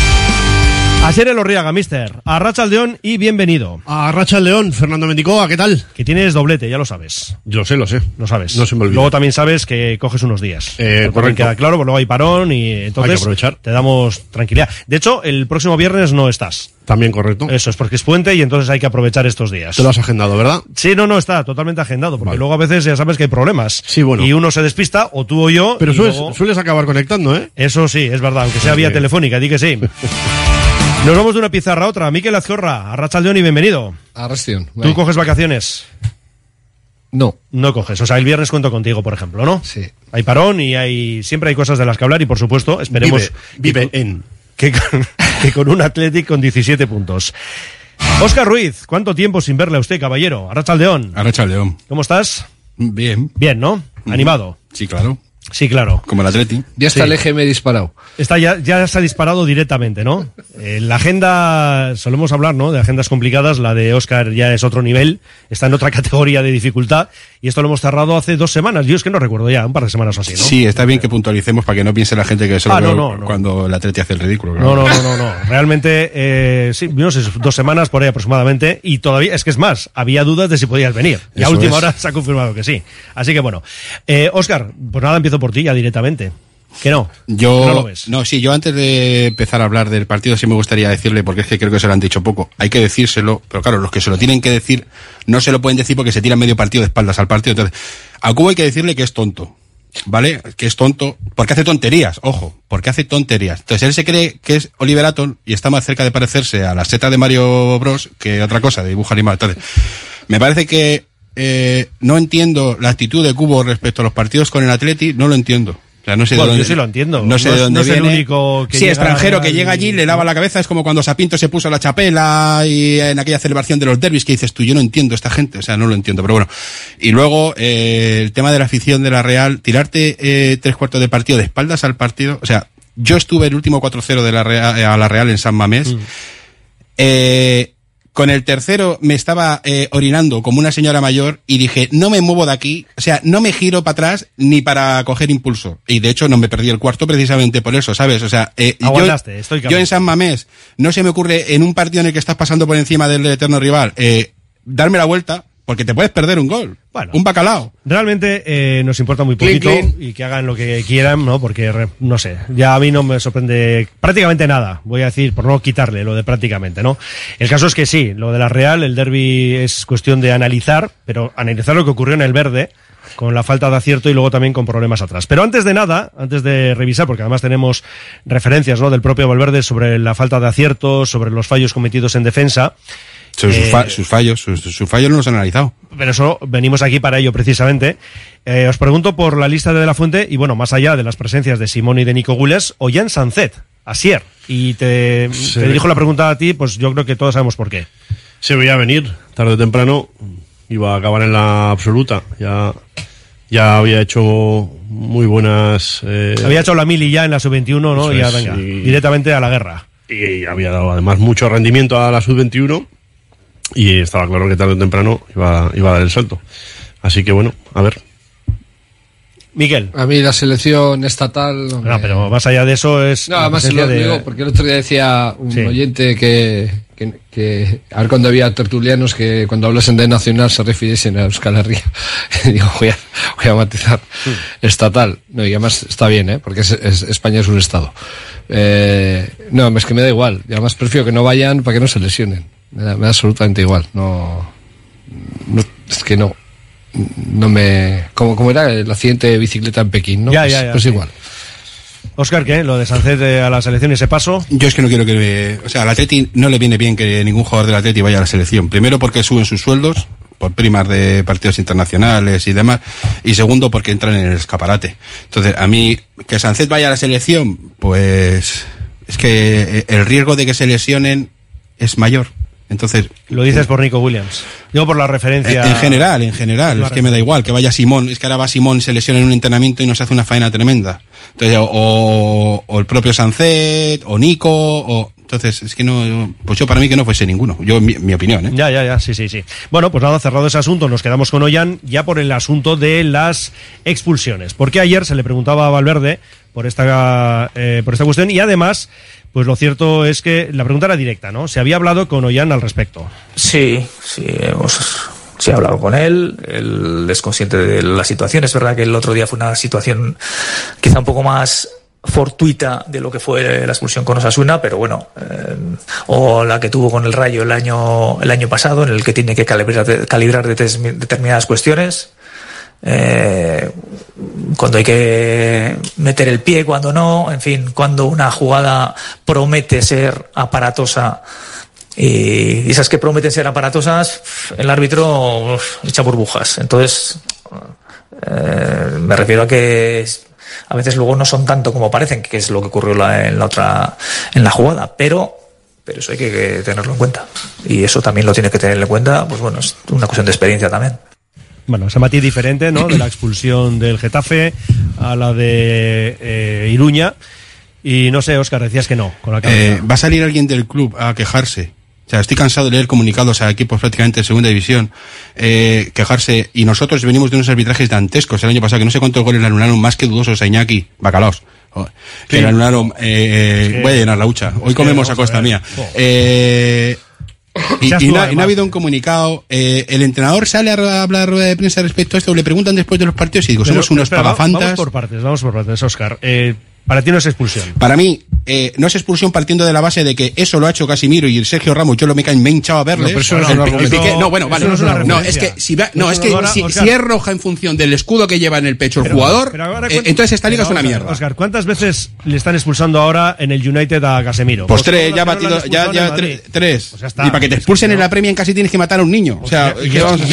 Asier Elorriaga, mister. A Racha León y bienvenido. A Racha León, Fernando Mendicoa, ¿qué tal? Que tienes doblete, ya lo sabes. Yo sé, lo sé. Lo sabes. No se me olvida. Luego también sabes que coges unos días. Eh, correcto. Queda claro, porque luego hay parón y entonces Hay que aprovechar. te damos tranquilidad. De hecho, el próximo viernes no estás. También correcto. Eso es porque es puente y entonces hay que aprovechar estos días. Te lo has agendado, ¿verdad? Sí, no, no, está totalmente agendado, porque luego a veces ya sabes que hay problemas. Sí, bueno. Y uno se despista, o tú o yo. Pero sueles, luego- sueles acabar conectando, ¿eh? Eso sí, es verdad, aunque sea vía telefónica, di que sí. Nos vamos de una pizarra a otra. Miquel Azcorra, Arrachaldeón y bienvenido. Arrastión. ¿Tú coges vacaciones? No. No coges. O sea, el viernes cuento contigo, por ejemplo, ¿no? Sí. Hay parón y hay siempre hay cosas de las que hablar y, por supuesto, esperemos Vive, vive en. que, con- que con un Athletic con 17 puntos. Óscar Ruiz, ¿cuánto tiempo sin verle a usted, caballero? Arrachaldeón. Arrachaldeón. ¿Cómo estás? Bien. Bien, ¿no? ¿Animado? Sí, claro. Sí, claro. Como el Atleti. Ya está Sí. el EGM disparado. Está ya, ya se ha disparado directamente, ¿no? Eh, la agenda, solemos hablar, ¿no? De agendas complicadas, la de Oscar ya es otro nivel, está en otra categoría de dificultad, y esto lo hemos cerrado hace dos semanas, yo es que no recuerdo ya, un par de semanas o así, ¿no? Sí, está bien que puntualicemos para que no piense la gente que solo Ah, no, no, no. cuando el Atleti hace el ridículo. No, no, no, no, no. Realmente, eh, sí, no sé, dos semanas por ahí aproximadamente, y todavía, es que es más, había dudas de si podías venir, y a última es. hora se ha confirmado que sí. Así que bueno, eh, Oscar, pues nada, empiezo por ti ya directamente. Que no. Yo, No lo ves. no, sí, yo antes de empezar a hablar del partido sí me gustaría decirle, porque es que creo que se lo han dicho poco, hay que decírselo, pero claro, los que se lo tienen que decir no se lo pueden decir porque se tiran medio partido de espaldas al partido. Entonces, a Cubo hay que decirle que es tonto, ¿vale? Que es tonto, porque hace tonterías, ojo, porque hace tonterías. Entonces él se cree que es Oliver Atom y está más cerca de parecerse a la seta de Mario Bros que otra cosa, de dibujo animal. Entonces, me parece que eh, no entiendo la actitud de Cubo respecto a los partidos con el Atleti, no lo entiendo. O sea, no sé de dónde- yo sí lo entiendo. No sé No de dónde no es el único que sí, llega extranjero que llega allí, le lava la cabeza. Es como cuando Sapinto se puso la chapela y en aquella celebración de los derbis que dices tú, yo no entiendo esta gente. O sea, no lo entiendo. Pero bueno. Y luego, eh, el tema de la afición de la Real, tirarte eh, tres cuartos de partido de espaldas al partido. O sea, yo estuve el último 4-0 de la Real, a la Real en San Mamés. Eh, con el tercero me estaba eh, orinando como una señora mayor y dije, no me muevo de aquí, o sea, no me giro para atrás ni para coger impulso. Y de hecho no me perdí el cuarto precisamente por eso, ¿sabes? O sea, eh, yo, estoy yo en San Mamés no se me ocurre en un partido en el que estás pasando por encima del eterno rival, eh, darme la vuelta porque te puedes perder un gol, un bacalao. Realmente eh, nos importa muy poquito clean. y que hagan lo que quieran, ¿no? Porque, re- no sé, ya a mí no me sorprende prácticamente nada, voy a decir, por no quitarle lo de prácticamente, ¿no? El caso es que sí, lo de la Real, el derby es cuestión de analizar, pero analizar lo que ocurrió en el verde, con la falta de acierto y luego también con problemas atrás. Pero antes de nada, antes de revisar, porque además tenemos referencias, ¿no? Del propio Valverde sobre la falta de acierto, sobre los fallos cometidos en defensa. Sus, Eh, fa- sus fallos, sus, sus fallos no los han analizado. pero eso venimos aquí para ello precisamente. Eh, os pregunto por la lista de De La Fuente y bueno, más allá de las presencias de Simón y de Nico Gules, Ollán Sancet, Asier. Y te, Sí. te dirijo la pregunta a ti, pues yo creo que todos sabemos por qué. Se veía venir, tarde o temprano, iba a acabar en la absoluta. Ya, ya había hecho muy buenas. eh, Había hecho la mili ya en la sub-21, ¿no? Eso Y ya es, venga, y- directamente a la guerra. y había dado además mucho rendimiento a la sub-21 y estaba claro que tarde o temprano iba, iba a dar el salto. Así que bueno, a ver. Miguel. A mí la selección estatal. no me- pero más allá de eso es. No, además lo de- digo porque el otro día decía un Sí. oyente que, que, que- a ver cuando había tertulianos que cuando hablasen de nacional se refiriesen a Euskal Herria. Digo, voy a, voy a matizar estatal. No, y además está bien, ¿eh? porque es- es- España es un estado. Eh, no, es que me da igual. Y además prefiero que no vayan para que no se lesionen. Me da, me da absolutamente igual. No, no, es que no. No me. Como, como era el accidente de bicicleta en Pekín, ¿no? Ya, pues, ya, ya, pues sí. igual. Oscar, ¿qué? Lo de Sancet eh, a la selección y ese paso. Yo es que no quiero que. O sea, al Atleti no le viene bien que ningún jugador del Atleti vaya a la selección. Primero porque suben sus sueldos, por primas de partidos internacionales y demás. Y segundo porque entran en el escaparate. Entonces, a mí, que Sancet vaya a la selección, pues. Es que el riesgo de que se lesionen es mayor. Entonces. Lo dices por Nico Williams. Digo por la referencia. En, en general, en general, es que me da igual que vaya Simón, es que ahora va Simón, se lesiona en un entrenamiento y nos hace una faena tremenda. Entonces, o, o el propio Sancet, o Nico, o Entonces, es que no, pues yo para mí que no fuese ninguno. Yo, mi, mi opinión, ¿eh? Ya, ya, ya, sí, sí, sí. Bueno, pues nada, cerrado ese asunto, nos quedamos con Ollán ya por el asunto de las expulsiones. Porque ayer se le preguntaba a Valverde por esta, eh, por esta cuestión y además, pues lo cierto es que la pregunta era directa, ¿no? Se había hablado con Ollán al respecto. Sí, sí, hemos sí hablado con él, él es consciente de la situación. Es verdad que el otro día fue una situación quizá un poco más fortuita de lo que fue la expulsión con Osasuna, pero bueno, eh, o la que tuvo con el Rayo el año el año pasado, en el que tiene que calibrar, determinadas cuestiones. Eh, cuando hay que meter el pie, cuando no, en fin, cuando una jugada promete ser aparatosa y esas que prometen ser aparatosas, el árbitro echa burbujas. Entonces, eh, me refiero a que a veces luego no son tanto como parecen, que es lo que ocurrió en la otra, en la jugada, pero, pero eso hay que tenerlo en cuenta. Y eso también lo tiene que tener en cuenta, pues bueno, es una cuestión de experiencia también. Bueno, ese matiz diferente, ¿no? De la expulsión del Getafe a la de eh, Iruña. Y no sé, Óscar, decías que no, con la. Eh, va a salir alguien del club a quejarse. O sea, estoy cansado de leer comunicados a equipos prácticamente de segunda división, eh, quejarse. Y nosotros venimos de unos arbitrajes dantescos el año pasado, que no sé cuántos goles le anularon más que dudosos a Iñaki Bacalaos. Oh, Que Sí. le anularon, eh, Es que- voy a llenar la hucha. Hoy es comemos a costa mía. Jo. Eh, y, no, y no además. ha habido un comunicado. Eh, el entrenador sale a hablar rueda de prensa respecto a esto. Le preguntan después de los partidos y digo, Pero- somos unos va- pagafantas. Vamos por partes, vamos por partes, Óscar. Eh, para ti no es expulsión. Para mí, eh, no es expulsión partiendo de la base de que eso lo ha hecho Casimiro y el Sergio Ramos, yo lo me, ca- me he hinchado a verle. No, pero eso no es El. Piqué- no, bueno, Eso vale. no es una No, es referencia. que si va- no, es que si, es roja en función del escudo que lleva en el pecho el Pero- jugador, pero ahora eh, entonces esta liga es una mierda. Óscar, ¿cuántas veces le están expulsando ahora en el United a Casemiro? Pues todas tres, ya ha batido, ya, ya tres. Pues ya está. y para que te expulsen en la Premier casi tienes que matar a un niño. O sea, y ¿qué lleva, vamos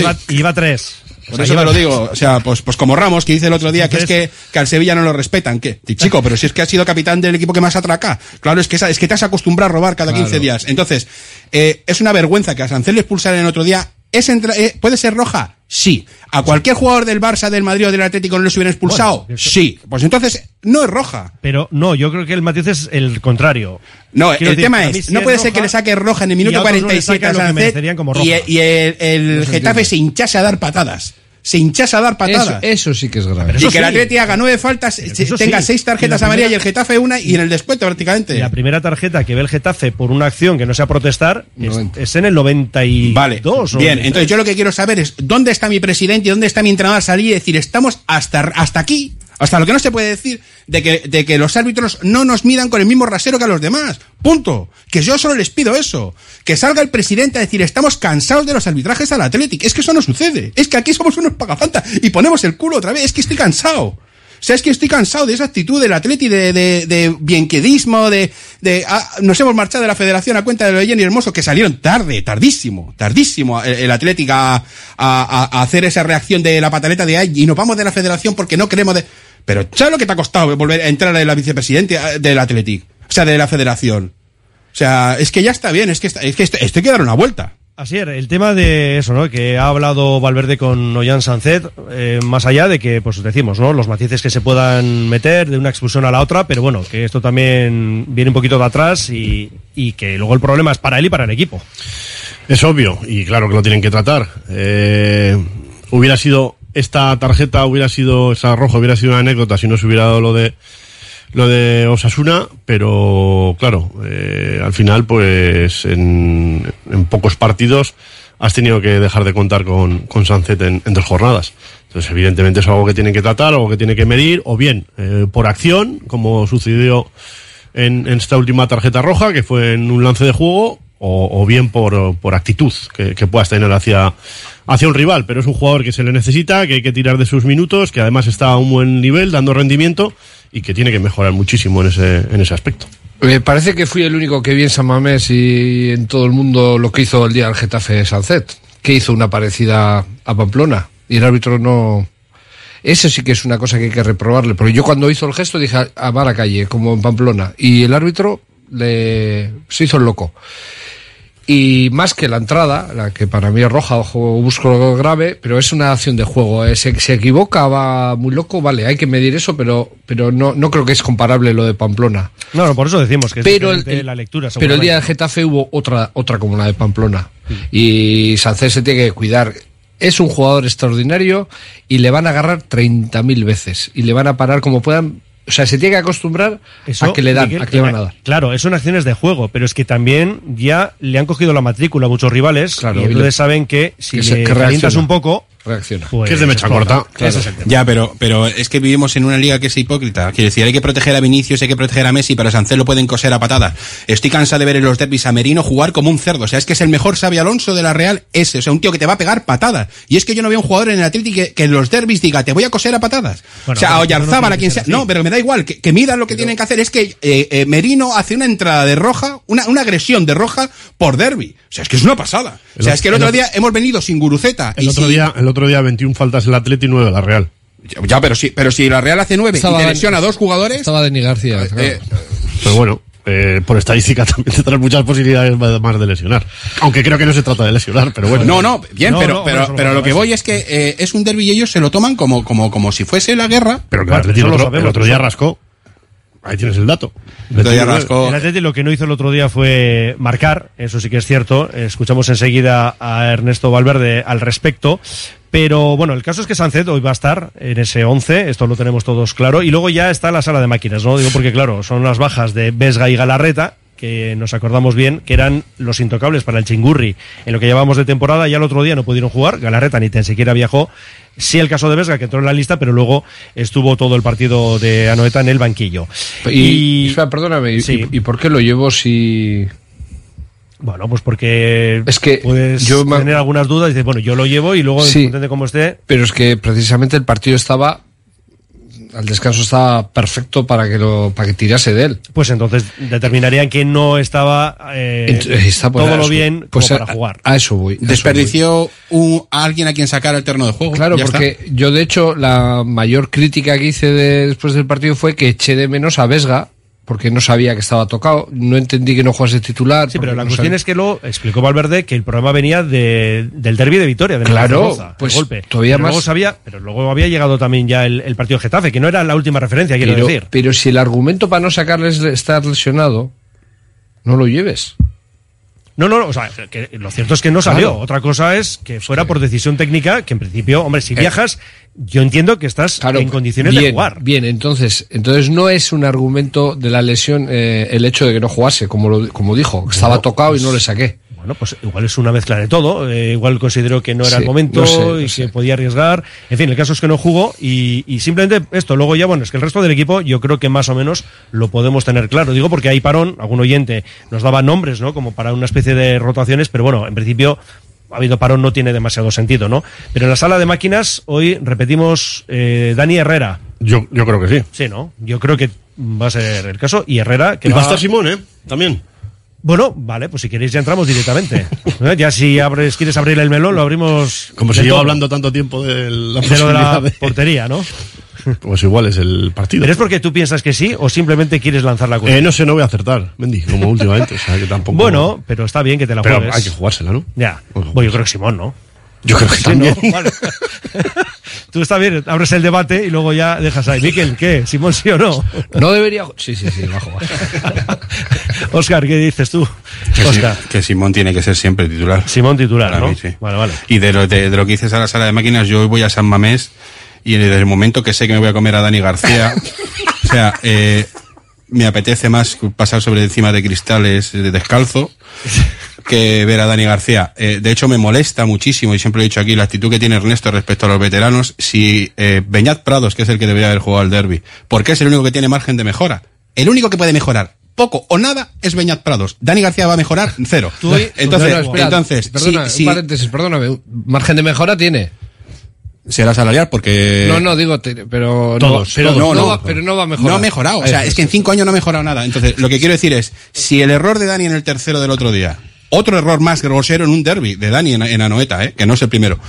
O Por sea, eso te lo digo, o sea, pues, pues como Ramos, que dice el otro día que es que, que al Sevilla no lo respetan, ¿qué? Chico, pero si es que ha sido capitán del equipo que más atraca. Claro, es que, es que te has acostumbrado a robar cada 15 Claro. días. Entonces, eh, es una vergüenza que a Sancel le expulsaran el otro día. ¿Es eh, ¿Puede ser roja? Sí. ¿A cualquier jugador del Barça, del Madrid o del Atlético no les hubieran expulsado? Bueno, eso- sí. Pues entonces, no es roja. Pero no, yo creo que el matiz es el contrario. No, Quiero el decir, tema es, sí no es puede ser que le saque roja en el y minuto no le 47 a Sancet como y, roja. y el, Getafe se hinchase a dar patadas. Se hinchase a dar patadas. eso sí que es grave. y que el Atleti haga nueve faltas, eso tenga sí. seis tarjetas la amarillas y el Getafe una y en el descuento prácticamente. Y la primera tarjeta que ve el Getafe por una acción que no sea protestar es, es en el 92. Vale, o bien, 93. entonces yo lo que quiero saber es dónde está mi presidente y dónde está mi entrenador a salir y decir, estamos hasta, hasta aquí, hasta lo que no se puede decir, de que, de que los árbitros no nos midan con el mismo rasero que a los demás. Punto. Que yo solo les pido eso. Que salga el presidente a decir, estamos cansados de los arbitrajes al Athletic. Es que eso no sucede. Es que aquí somos unos pagafantas y ponemos el culo otra vez. Es que estoy cansado. Sea, es que estoy cansado de esa actitud del Atleti, de, de, bienquedismo, de, de ah, nos hemos marchado de la federación a cuenta de lo de Jenny Hermoso, que salieron tarde, tardísimo, tardísimo el, el Athletic a, a- hacer esa reacción de la pataleta de ay, y nos vamos de la federación porque no queremos de... Pero ¿sabes lo que te ha costado volver a entrar en la vicepresidente del Athletic? O sea, de la federación. O sea, es que ya está bien, es que, está- es que esto, esto que dar una vuelta. Así es, el tema de eso, ¿no? Que ha hablado Valverde con Ollán Sancet, eh, más allá de que, pues decimos, ¿no? Los matices que se puedan meter de una expulsión a la otra, pero bueno, que esto también viene un poquito de atrás y, y que luego el problema es para él y para el equipo. Es obvio, y claro que lo tienen que tratar. Eh, hubiera sido, esta tarjeta hubiera sido, esa roja hubiera sido una anécdota si no se hubiera dado lo de lo de Osasuna, pero claro, eh, al final, pues en, en pocos partidos has tenido que dejar de contar con, con en dos jornadas. Entonces, evidentemente es algo que tienen que tratar, algo que tienen que medir, o bien eh, por acción, como sucedió en, en esta última tarjeta roja, que fue en un lance de juego, o, o bien por, por actitud que, que puedas tener hacia, hacia un rival. Pero es un jugador que se le necesita, que hay que tirar de sus minutos, que además está a un buen nivel, dando rendimiento, y que tiene que mejorar muchísimo en ese, en ese aspecto. Me parece que fui el único que vi en San Mamés y en todo el mundo lo que hizo el día del Getafe Sancet, que hizo una parecida a Pamplona. Y el árbitro no. Eso sí que es una cosa que hay que reprobarle. Porque yo cuando hizo el gesto dije a, a Mara calle, como en Pamplona. Y el árbitro le, se hizo el loco. Y más que la entrada, la que para mí es roja, ojo, busco grave, pero es una acción de juego. eh, Se, se equivoca, va muy loco, vale, hay que medir eso, pero, pero no, no creo que es comparable lo de Pamplona. No, no, por eso decimos que es Pero diferente el- la lectura. pero el día seguramente. Getafe hubo otra, otra como la de Pamplona. Y Sánchez se tiene que cuidar. Es un jugador extraordinario y le van a agarrar 30.000 veces. Y le van a parar como puedan. O sea, se tiene que acostumbrar Eso, a que le dan, Miguel, a que le van a dar. Claro, son acciones de juego, pero es que también ya le han cogido la matrícula a muchos rivales Claro, y entonces saben que si que se- le que reacciona. un poco, Reacciona. pues Que es de mecha corta. Ese es el tema. Ya, pero, pero es que vivimos en una liga que es hipócrita. Quiero decir, hay que proteger a Vinicius, hay que proteger a Messi, pero a Sancet lo pueden coser a patadas. Estoy cansado de ver en los derbis a Merino jugar como un cerdo. O sea, es que es el mejor Xavi Alonso de la Real ese. O sea, un tío que te va a pegar patadas. Y es que yo no veo un jugador en el Atlético que, que en los derbis diga, te voy a coser a patadas. Bueno, o sea, pero a no Oyarzábal, tiene a quien sea. No, pero me da igual, que, que midan lo que tienen que hacer. Es que eh, eh, Merino hace una entrada de roja, una, una agresión de roja por derby. O sea, es que es una pasada. O sea, es que el otro día hemos venido sin Guruceta. El y otro, sin- día, el otro día 21 faltas el Atleti y 9 la Real. Ya, pero si, pero si la Real hace nueve Estaba y te lesiona a dos jugadores. Estaba Denis García. Eh, claro. eh, Pero bueno, eh, por estadística también tendrás muchas posibilidades más de lesionar. Aunque creo que no se trata de lesionar, pero bueno. no, no, bien, No, pero, no, pero, pero lo que voy es que eh, es un derby y ellos se lo toman como, como, como si fuese la guerra. Pero que el el lo otro, sabemos, el otro día rascó. Ahí tienes el dato. El otro día 29. rascó. El Atleti lo que no hizo el otro día fue marcar, eso sí que es cierto. Escuchamos enseguida a Ernesto Valverde al respecto. Pero bueno, el caso es que Sancet hoy va a estar en ese 11, esto lo tenemos todos claro. Y luego ya está la sala de máquinas, ¿no? Digo porque, claro, son las bajas de Vesga y Galarreta, que nos acordamos bien que eran los intocables para el Chingurri en lo que llevamos de temporada. Ya el otro día no pudieron jugar, Galarreta ni tan siquiera viajó. Sí el caso de Vesga, que entró en la lista, pero luego estuvo todo el partido de Anoeta en el banquillo. Y, espera, perdóname, ¿y- Sí. ¿y, y por qué lo llevo si.? Bueno, pues porque Es que puedes yo tener algunas dudas y dices, bueno, yo lo llevo y luego Sí. de cómo esté, Pero es que precisamente el partido estaba. Al descanso estaba perfecto para que lo para que tirase de él. pues entonces determinarían que no estaba eh, está por todo lo eso. bien Pues como a- para jugar. A eso voy. a eso Desperdició un, a alguien a quien sacar el terno de juego. Claro, porque está. yo de hecho la mayor crítica que hice de- después del partido fue que eché de menos a Vesga porque no sabía que estaba tocado, no entendí que no jugase titular. Sí, pero la no cuestión sabía- es que lo explicó Valverde que el problema venía de, del derby de Vitoria, de Claro, Zaragoza, el pues golpe. todavía Pero Luego más- sabía, pero luego había llegado también ya el, el partido de Getafe, que no era la última referencia, quiero pero, decir. pero si el argumento para no sacarles estar lesionado, no lo lleves. No, no, no, o sea, que lo cierto es que no salió. Claro. Otra cosa es que fuera por decisión técnica, que en principio, hombre, si Eh, viajas, yo entiendo que estás en condiciones bien, de jugar. Bien, entonces, entonces no es un argumento de la lesión eh, el hecho de que no jugase, como lo, como dijo, estaba No, tocado y pues- no le saqué. Bueno, pues igual es una mezcla de todo. eh, igual considero que no era Sí, el momento no sé, no y sé. que podía arriesgar. En fin, el caso es que no jugó y, y simplemente esto. Luego ya, bueno, es que el resto del equipo yo creo que más o menos lo podemos tener claro. Digo porque hay parón, algún oyente nos daba nombres, ¿no? Como para una especie de rotaciones, pero bueno, en principio ha habido parón, no tiene demasiado sentido, ¿no? Pero en la sala de máquinas hoy repetimos eh, Dani Herrera. Yo, yo creo que sí. Sí, ¿no? Yo creo que va a ser el caso. Y Herrera, que Y va a estar Simón, ¿eh? También. Bueno, vale, pues si queréis ya entramos directamente. ¿Eh? Ya si abres, quieres abrir el melón, lo abrimos. Como lleva todo. hablando tanto tiempo de la, de lo de la de- portería, ¿no? Pues igual es el partido. ¿Pero es porque tú piensas que sí o simplemente quieres lanzar la cuenta? Eh, no sé, no voy a acertar, Mendy, como últimamente. O sea, que tampoco... Bueno, pero está bien que te la Pero juegues. hay que jugársela, ¿no? Ya. Bueno, yo creo que Simón, ¿no? Yo creo que Sí, también. ¿no? Vale. Tú está bien, abres el debate y luego ya dejas ahí. Miquel, ¿qué? ¿Simón sí o no? No debería. Sí, sí, sí, jugar. Oscar, ¿qué dices tú? Que, sí- Oscar. que Simón tiene que ser siempre titular. Simón titular, Para ¿no? mí, sí. Vale, vale. Y de lo, de, de lo que dices a la sala de máquinas, yo hoy voy a San Mamés y desde el momento que sé que me voy a comer a Dani García, o sea, eh, me apetece más pasar sobre encima de cristales de descalzo que ver a Dani García. Eh, de hecho, me molesta muchísimo, y siempre lo he dicho aquí, la actitud que tiene Ernesto respecto a los veteranos. Si eh, Beñat Prados, que es el que debería haber jugado al derby, porque es el único que tiene margen de mejora. El único que puede mejorar poco o nada es Beñat Prados. Dani García va a mejorar cero. Entonces, No, no, espera, entonces, perdona, si- un si- paréntesis, perdóname, margen de mejora tiene. será salarial porque no, no, digo, te- pero Todos, no, pero todos, no, no. va, pero no va a mejorar. No ha mejorado. O sea, es que en cinco años no ha mejorado nada. Entonces, lo que quiero decir es, si el error de Dani en el tercero del otro día, otro error más grosero en un derby de Dani en, Anoeta, ¿eh? que no es el primero,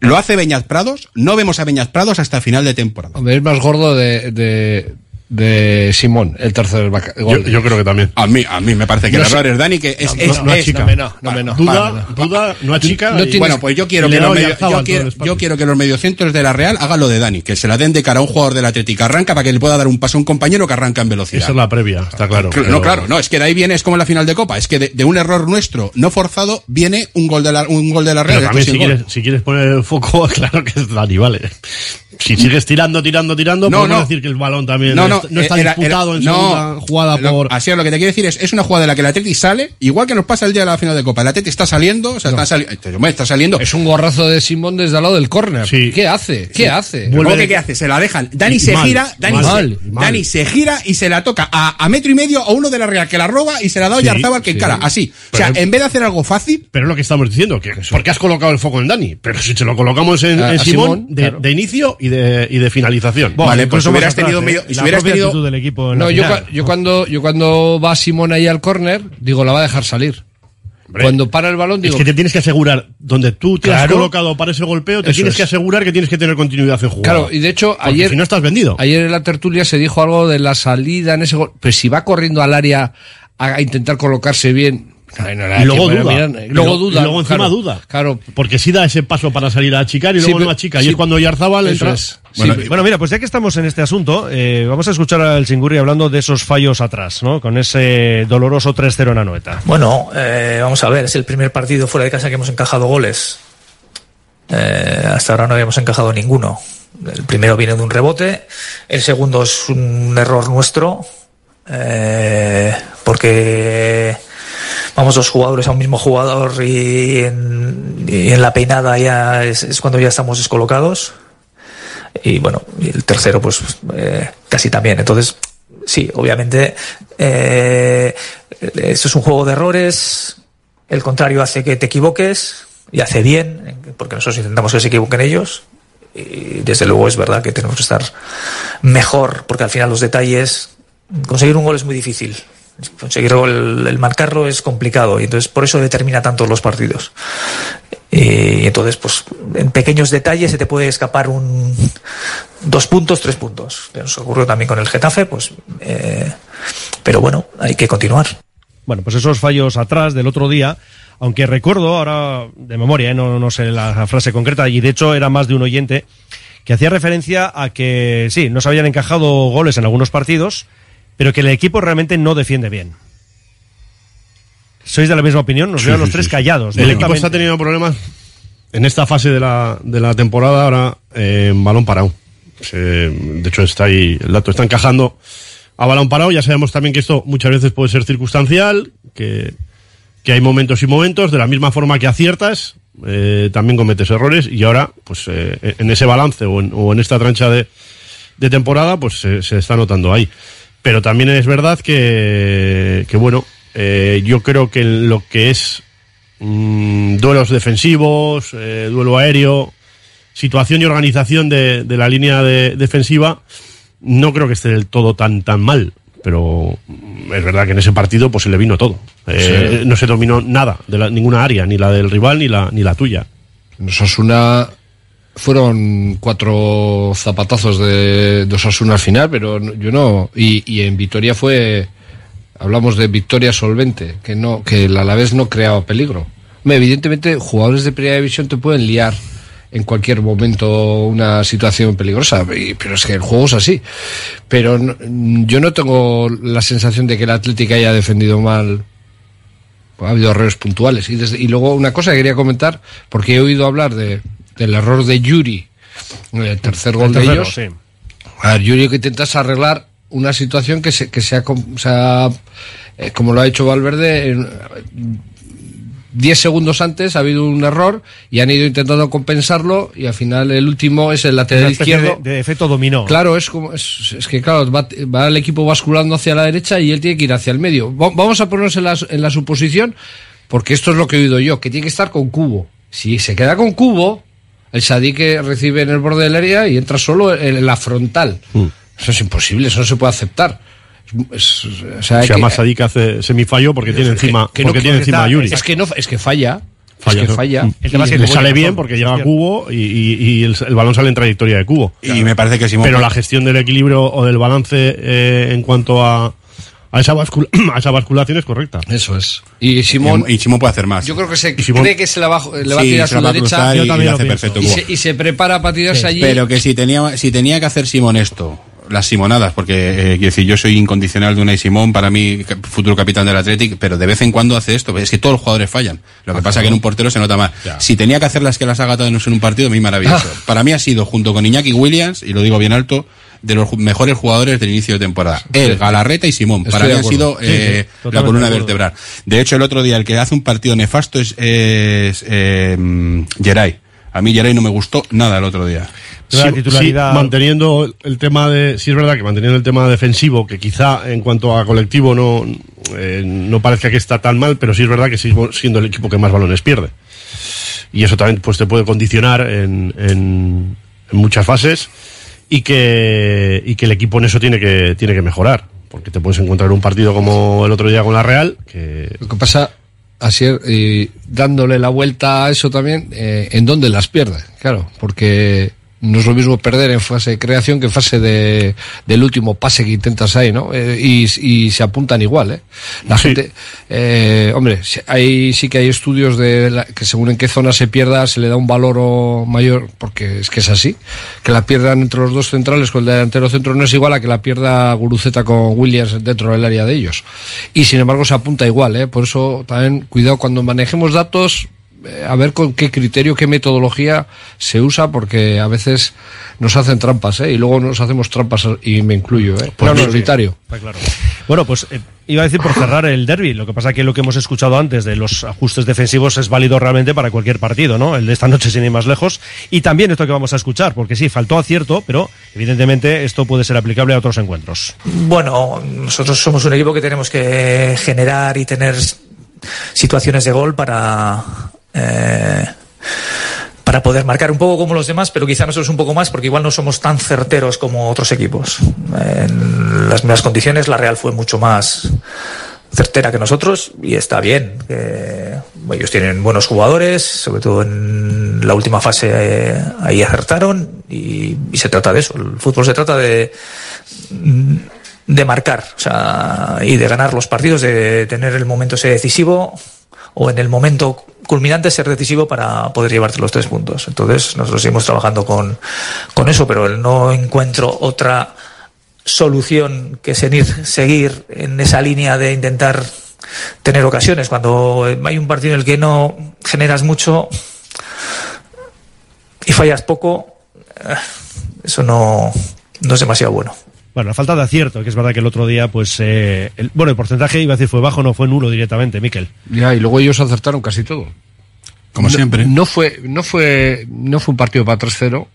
lo hace Beñat Prados, no vemos a Beñat Prados hasta final de temporada. Hombre, es más gordo de, de, de Simón, el tercer vaca- gol. Yo, yo creo que también. A mí, a mí me parece que No el error es Dani, que es... No, es, no, no es- achica. No no, no me no. Duda, duda, no achica. No y- tienes- Bueno, pues yo quiero, que los, medio- yo, quiero, yo que los mediocentros de la Real hagan lo de Dani, que se la den de cara a un jugador del Atlético arranca para que le pueda dar un paso a un compañero que arranca en velocidad. Esa es la previa, está claro. Pero- No, claro, no, es que de ahí viene, es como en la final de Copa, es que de, de un error nuestro no forzado viene un gol de la, un gol de la Real. Pero también esto si quieres, si quieres poner el foco, claro que es Dani, vale. Si sigues tirando, tirando, tirando, no. decir que el balón también No, no, no está era- disputado era- en no, segunda jugada lo- por... Así es, lo que te quiero decir es, es una jugada de la que el Atleti sale, igual que nos pasa el día de la final de Copa. El Atleti está saliendo, o sea, está, sali- hombre, está saliendo. Es un gorrazo de Simón desde al lado del córner. ¿Qué hace? ¿Qué hace? ¿Cómo que qué hace? Se la dejan. Dani Y se mal, gira, Dani, mal, se, mal. Dani se gira y se la toca a, a metro y medio a uno de la Real que la roba y se la da a Sí, Oyarzabal que sí. encara. Así. O sea, en vez de hacer algo fácil. Pero es lo que estamos diciendo, que porque has colocado el foco en Dani, pero si se lo colocamos en, en Simón, Simón, de, claro. de inicio y de, y de finalización. Vale, pues incluso hubieras tenido ¿eh? medio. Si hubieras propia tenido. actitud del equipo en la No, yo, final. cua- yo cuando, yo cuando va Simón ahí al córner, digo, la va a dejar salir. Cuando para el balón, digo, es que te tienes que asegurar, donde tú te has colocado para ese golpeo, te tienes es. que asegurar que tienes que tener continuidad en jugada. Claro, y de hecho, Porque ayer. si no estás vendido. Ayer en la tertulia se dijo algo de la salida en ese gol. Pero si va corriendo al área a intentar colocarse bien. No y luego duda. y luego Y lo- duda. Y luego encima claro. duda. Claro. Porque sí da ese paso para salir a achicar y Sí, luego no achica. y sí, es cuando Yarzabal eso entra. es. Bueno, bueno, mira, pues ya que estamos en este asunto, eh, vamos a escuchar al Singurri hablando de esos fallos atrás, ¿no? Con ese doloroso 3-0 en Anoeta. Bueno, eh, vamos a ver, es el primer partido fuera de casa que hemos encajado goles. Eh, hasta ahora no habíamos encajado ninguno. El primero viene de un rebote, el segundo es un error nuestro, eh, porque vamos dos jugadores a un mismo jugador y en, la peinada ya es, cuando ya estamos descolocados. Y bueno, el tercero pues eh, casi también. Entonces, sí, obviamente, eh, es un juego de errores, el contrario hace que te equivoques y hace bien, porque nosotros intentamos que se equivoquen ellos. Y desde luego es verdad que tenemos que estar mejor, porque al final los detalles, conseguir un gol es muy difícil. Conseguir el, marcarlo es complicado y entonces por eso determina tanto los partidos. Y entonces, pues, en pequeños detalles se te puede escapar un dos puntos, tres puntos. Nos ocurrió también con el Getafe, pues, eh, pero bueno, hay que continuar. Bueno, pues esos fallos atrás del otro día, aunque recuerdo ahora de memoria, ¿eh? no, no sé la frase concreta, y de hecho era más de un oyente, que hacía referencia a que sí, no se habían encajado goles en algunos partidos, pero que el equipo realmente no defiende bien. ¿Sois de la misma opinión? Nos Sí, veo a los sí, tres sí. callados. El equipo está teniendo problemas en esta fase de la, de la temporada ahora eh, en balón parado. Se- de hecho, está ahí, el dato está encajando a balón parado. Ya sabemos también que esto muchas veces puede ser circunstancial, que, que hay momentos y momentos, de la misma forma que aciertas, eh, también cometes errores y ahora, pues eh, en ese balance o en, o en esta trancha de, de temporada, pues se está notando ahí. Pero también es verdad que, que bueno, eh, yo creo que en lo que es mm, duelos defensivos, eh, duelo aéreo, situación y organización de, de la línea de- defensiva, no creo que esté del todo tan, tan mal. Pero mm, es verdad que en ese partido pues se le vino todo. Eh, Sí. No se dominó nada de la- ninguna área, ni la del rival ni la, ni la tuya. Osasuna fueron cuatro zapatazos de, de Osasuna al final, pero yo no. Y, en Vitoria fue. Hablamos de victoria solvente, que no, que el Alavés no creaba peligro. Evidentemente, jugadores de primera división te pueden liar en cualquier momento una situación peligrosa, pero es que el juego es así. Pero no- yo no tengo la sensación de que el Atlético haya defendido mal ha habido errores puntuales. Y, desde- y luego una cosa que quería comentar, porque he oído hablar de, del error de Yuri, el tercer gol El de ellos. sí. A ver, Yuri que intentas arreglar una situación que se, que se ha, com- se ha, eh, como lo ha hecho Valverde, en, 10 segundos antes ha habido un error y han ido intentando compensarlo y al final el último es el lateral izquierdo. de, de efecto dominó. Claro, es como es, es que claro, va, va el equipo basculando hacia la derecha y él tiene que ir hacia el medio. Va- vamos a ponernos en la, en la suposición, porque esto es lo que he oído yo, que tiene que estar con cubo. Si se queda con cubo, el Sadik que recibe en el borde del área y entra solo en, la frontal. Eso es imposible, eso no se puede aceptar. Es- o sea, Si que- además Sadik hace semifallo porque tiene encima, que no- porque tiene encima a Yuri. Es que no, es que falla. Falla. Es que falla. Mm. El tema es que le sale bien porque llega a cubo y, y- y el, el balón sale en trayectoria de cubo. Y me parece que Simón- Pero la gestión del equilibrio o del balance eh, en cuanto a, a, esa bascul- a esa basculación es correcta. Eso es. Y Simón. Y Simón puede hacer más. Yo creo que se Y Simón- cree que se la va, le va a tirar a su derecha cruzar y- y lo hace perfecto y, se, y se prepara para tirarse allí. Pero que si tenía, si tenía que hacer Simón esto, las Simonadas, porque eh, quiero decir, yo soy incondicional de Unai Simón, para mí, futuro capitán del Athletic, pero de vez en cuando hace esto. Es que todos los jugadores fallan. Lo que pasa es que en un portero se nota más. Si tenía que hacer las que las haga todas en un partido, a mí maravilloso. Ah. Para mí ha sido, junto con Iñaki Williams, y lo digo bien alto, de los mejores jugadores del inicio de temporada. Él, Galarreta y Simón. Estoy para mí han sido Sí, sí, eh, la columna vertebral. De hecho, el otro día el que hace un partido nefasto es, es eh, mm, Geray. A mí Geray no me gustó nada el otro día. Sí, sí, manteniendo el- el tema de, sí es verdad que manteniendo el tema defensivo, que quizá en cuanto a colectivo no, eh, no parezca que está tan mal, pero sí es verdad que sigue siendo el equipo que más balones pierde. Y eso también pues te puede condicionar en, en, en muchas fases y que, y que el equipo en eso tiene que, tiene que mejorar. Porque te puedes encontrar un partido como el otro día con la Real, que Lo que pasa, así, y dándole la vuelta a eso también, eh, ¿en dónde las pierde? Claro, porque no es lo mismo perder en fase de creación que en fase de, del último pase que intentas ahí, ¿no? Eh, y, y se apuntan igual, ¿eh? La gente, eh, hombre, hay, sí que hay estudios de la- que según en qué zona se pierda se le da un valor o mayor, porque es que es así, que la pierdan entre los dos centrales con el delantero centro no es igual a que la pierda Guruceta con Williams dentro del área de ellos. Y sin embargo se apunta igual, ¿eh? Por eso también cuidado cuando manejemos datos, a ver con qué criterio, qué metodología se usa, porque a veces nos hacen trampas, ¿eh? Y luego nos hacemos trampas, y me incluyo, ¿eh? Por No, no, sí. prioritario. Está claro. Bueno, pues eh, iba a decir por cerrar el derby. Lo que pasa que lo que hemos escuchado antes de los ajustes defensivos es válido realmente para cualquier partido, ¿no? El de esta noche sin ir más lejos. Y también esto que vamos a escuchar, porque sí, faltó acierto, pero evidentemente esto puede ser aplicable a otros encuentros. Bueno, nosotros somos un equipo que tenemos que generar y tener situaciones de gol para eh, para poder marcar un poco como los demás, pero quizá nosotros un poco más, porque igual no somos tan certeros como otros equipos. En las mismas condiciones, la Real fue mucho más certera que nosotros y está bien. ellos tienen buenos jugadores, sobre todo en la última fase eh, ahí acertaron y, se trata de eso. El fútbol se trata de de marcar, y de ganar los partidos, de tener el momento ese decisivo o en el momento culminante ser decisivo para poder llevarte los tres puntos. Entonces, nosotros seguimos trabajando con, con eso, pero no encuentro otra solución que seguir, seguir en esa línea de intentar tener ocasiones. Cuando hay un partido en el que no generas mucho y fallas poco, eh, eso no, no es demasiado bueno. Bueno, la falta de acierto, que es verdad que el otro día, pues, eh, el, bueno, el porcentaje iba a decir fue bajo, no fue nulo directamente, Miquel. Ya, y luego ellos acertaron casi todo. Como No- siempre. No fue, no fue, no fue un partido para 3-0.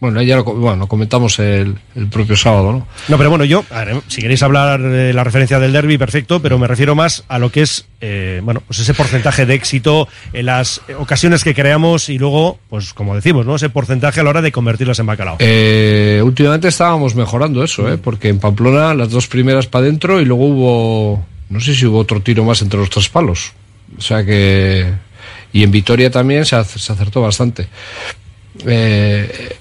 Bueno, ya lo, bueno, comentamos el, el propio sábado, ¿no? No, pero bueno, yo, a ver, si queréis hablar de la referencia del derby, perfecto, pero me refiero más a lo que es, eh, bueno, pues ese porcentaje de éxito en las ocasiones que creamos y luego, pues como decimos, ¿no? Ese porcentaje a la hora de convertirlas en bacalao. Eh, últimamente estábamos mejorando eso, ¿eh? Porque en Pamplona las dos primeras para adentro y luego hubo, no sé si hubo otro tiro más entre los tres palos. O sea que, y en Vitoria también se, ac- se acertó bastante. Eh,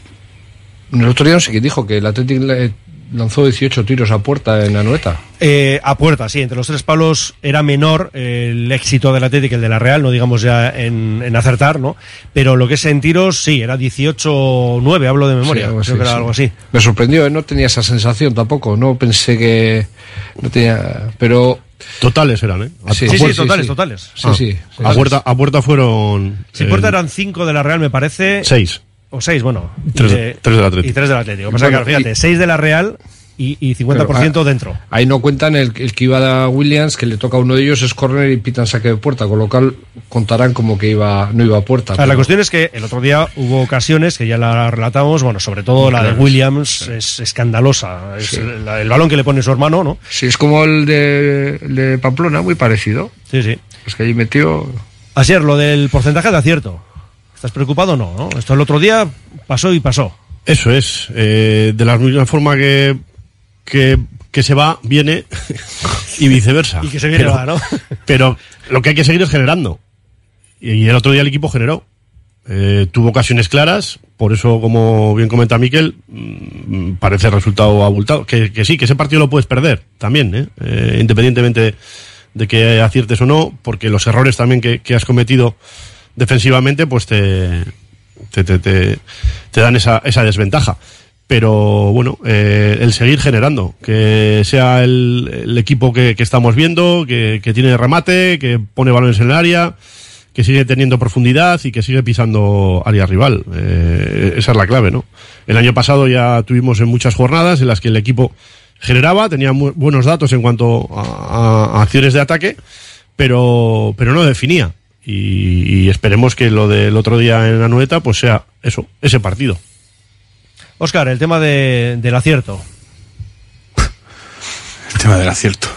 el otro día no sé quién dijo que el Atlético le- lanzó 18 tiros a puerta en Anoeta. Eh, a puerta, sí, entre los tres palos era menor eh, el éxito del Atlético que el de la Real, no digamos ya en, en acertar, ¿no? Pero lo que es en tiros, sí, era 18-9, hablo de memoria, Sí, algo creo que era sí. algo así. Me sorprendió, ¿eh? no tenía esa sensación tampoco, no pensé que no tenía, pero Totales eran, ¿eh? A- Sí, sí, sí, totales, totales. Sí, Ah, sí, sí. a, puerta, a puerta fueron. Si eh, puerta eran cinco de la Real, me parece. Seis. O seis, bueno. Tres- y tres del Atlético. Y tres del Atlético. Pasa que, fíjate, y- seis de la Real y, y 50% Pero, ah, dentro. Ahí no cuentan el, el que iba a Williams, que le toca a uno de ellos, es corner y pitan saque de puerta, con lo cual contarán como que iba no iba a puerta. Sea, la cuestión es que el otro día hubo ocasiones que ya la relatamos, bueno, sobre todo la de. Williams es escandalosa. Es Sí. el, el balón que le pone su hermano, ¿no? Sí, es como el de, el de Pamplona, muy parecido. Sí, sí. Es que allí metió... Así es, lo del porcentaje de acierto. ¿Estás preocupado o no, no? Esto el otro día pasó y pasó. Eso es. eh, de la misma forma que, que, que se va, viene y viceversa. Y que se viene, pero, va, ¿no? Pero lo que hay que seguir es generando. y el otro día el equipo generó. Eh, tuvo ocasiones claras, por eso, como bien comenta Miquel, mm, parece resultado abultado. Que, que sí, que ese partido lo puedes perder también, ¿eh? Eh, independientemente de que aciertes o no, porque los errores también que, que has cometido defensivamente, pues te, te, te, te- dan esa, esa desventaja. Pero bueno, eh, el seguir generando, que sea el, el equipo que, que estamos viendo, que, que tiene remate, que pone balones en el área, que sigue teniendo profundidad y que sigue pisando área rival. Eh, esa es la clave, ¿no? El año pasado ya tuvimos en muchas jornadas en las que el equipo generaba, tenía buenos datos en cuanto a, a acciones de ataque, pero, pero no definía. Y, y esperemos que lo del otro día en Anueta pues sea eso, ese partido. Oscar, el tema de- del acierto. El tema del acierto.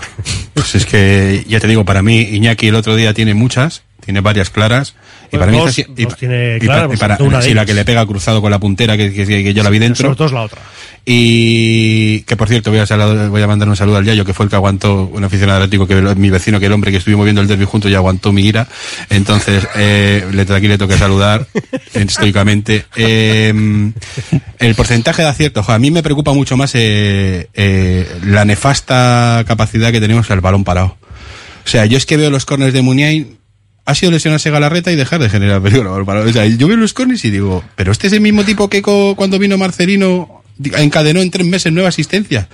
Pues es que, ya te digo, para mí Iñaki el otro día tiene muchas, tiene varias claras. Y Pues para mí dos- y, dos tiene y claras, pa- y para, sí, la que le pega cruzado con la puntera que, que- que yo la vi dentro. Sobre todo es la otra. Y que por cierto, voy a, saludar- voy a mandar un saludo al Yayo, que fue el que aguantó, un aficionado atlético, que mi vecino, que el hombre que estuvimos viendo el derby juntos, ya aguantó mi ira. Entonces, eh, le, aquí le toca saludar estoicamente. Eh, el porcentaje de acierto, a mí me preocupa mucho más eh, eh, la nefasta capacidad que tenemos al balón parado. O sea, yo es que veo los corners de Muniain, ha sido lesionarse Galarreta y dejar de generar peligro. al balón parado. O sea, yo veo los corners y digo, pero este es el mismo tipo que cuando vino Marcelino encadenó en tres meses nueva asistencia.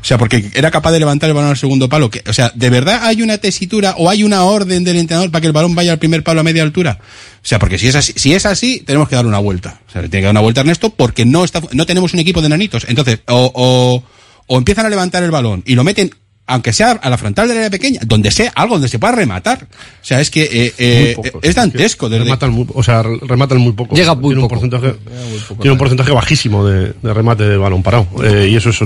O sea, porque era capaz de levantar el balón al segundo palo. O sea, ¿de verdad hay una tesitura o hay una orden del entrenador para que el balón vaya al primer palo a media altura? O sea, porque si es así, si es así tenemos que darle una vuelta. O sea, le tiene que dar una vuelta a Ernesto porque no está, no tenemos un equipo de nanitos. Entonces, o, o empiezan a levantar el balón y lo meten, aunque sea a la frontal del área pequeña, donde sea, algo donde se pueda rematar. O sea, es que eh, eh, poco, es dantesco. Desde, Rematan muy, o sea, rematan muy poco. Llega muy tiene poco. Un porcentaje, tiene un porcentaje bajísimo de, de remate de balón parado. Eh, y eso es,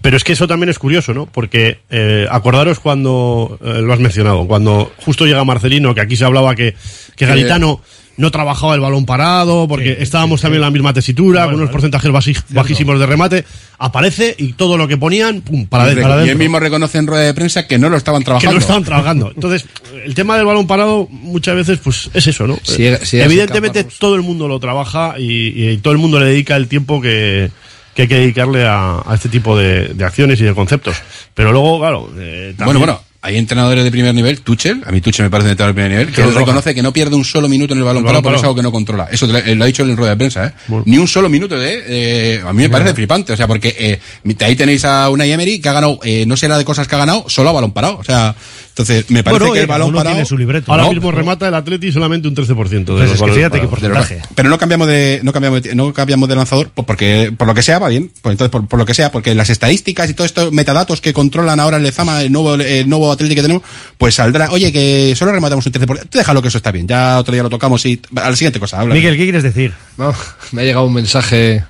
pero es que eso también es curioso, ¿no? Porque eh, acordaros cuando eh, lo has mencionado, cuando justo llega Marcelino, que aquí se hablaba que, que Garitano no trabajaba el balón parado, porque estábamos también en la misma tesitura, con unos porcentajes bajísimos de remate, aparece y todo lo que ponían, pum, para, y, adentro, para y él mismo reconoce en rueda de prensa que no lo estaban que trabajando. no estaban trabajando. Entonces, el tema del balón parado muchas veces pues es eso, ¿no? Si si Evidentemente todo el mundo lo trabaja y, y todo el mundo le dedica el tiempo que, que hay que dedicarle a, a este tipo de, de acciones y de conceptos. Pero luego, claro, eh, también- Bueno, bueno, hay entrenadores de primer nivel, Tuchel, a mí Tuchel me parece un entrenador de primer nivel, que él reconoce que no pierde un solo minuto en el balón El parado balón porque es parado. algo que no controla. Eso te lo- él lo ha dicho en rueda de prensa, ¿eh? Ni un solo minuto de, eh, a mí me parece flipante, o sea, porque eh, ahí tenéis a una Emery que ha ganado, eh, no sé la de cosas que ha ganado, solo a balón parado, o sea, entonces me parece Bueno, que el balón parado... tiene su libreto. Ahora No, mismo remata el Atleti solamente un 13% de Pues los es que fíjate qué porcentaje. Pero no cambiamos de, no cambiamos de, no cambiamos de lanzador, pues porque, por lo que sea, va bien. Pues entonces, por, por lo que sea, porque las estadísticas y todos estos metadatos que controlan ahora el Lezama, el nuevo, el nuevo Atlético que tenemos, pues saldrá, oye, que solo rematamos un 13%. Tú déjalo que eso está bien. Ya otro día lo tocamos y, a la siguiente cosa, habla. Miguel, ¿qué quieres decir? No, me ha llegado un mensaje.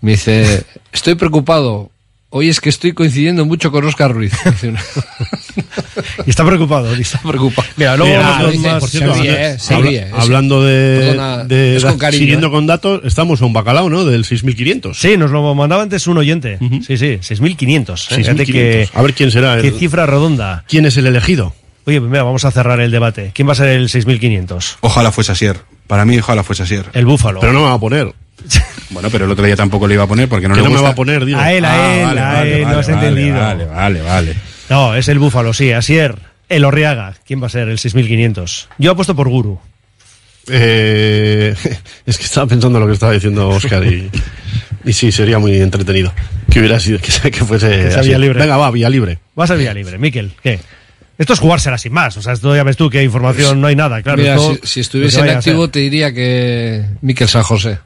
Me dice, estoy preocupado. Hoy es que estoy coincidiendo mucho con Oscar Ruiz. Y está preocupado. Está preocupado. Mira, luego Mira, vamos dice, más- por cierto, se ríe, habla- eh, hablando de, Perdona, de- es con cariño, siguiendo eh. con datos, estamos a un bacalao, ¿no? Del 6500. Sí, nos lo mandaba antes un oyente. Sí, sí, 6.500. ¿eh? Fíjate 6.500. que- A ver quién será. Qué el- cifra redonda. ¿Quién es el elegido? Oye, pues mira, vamos a cerrar el debate. ¿Quién va a ser el 6.500? Ojalá fuese Asier. Para mí, ojalá fuese Asier. El Búfalo. Pero no me va a poner. Bueno, pero el otro día tampoco le iba a poner porque no le no me gusta. va a poner, digo. A él, a Ah, él, vale, a vale, él, no vale, has vale, entendido. Vale, vale, vale. No, es el Búfalo, sí. Asier, el Orriaga. ¿Quién va a ser el 6.500? Yo apuesto por Guru. Eh, es que estaba pensando lo que estaba diciendo Oscar y, y sí, sería muy entretenido. Que hubiera sido, que, que fuese. Que sea así. vía libre. Venga, va, vía libre. Vas a vía libre, Miquel. ¿Qué? Esto es jugársela sin más. O sea, esto ya ves tú que información no hay nada, claro. Mira, esto- si, estuviese en activo te diría que Miquel San José.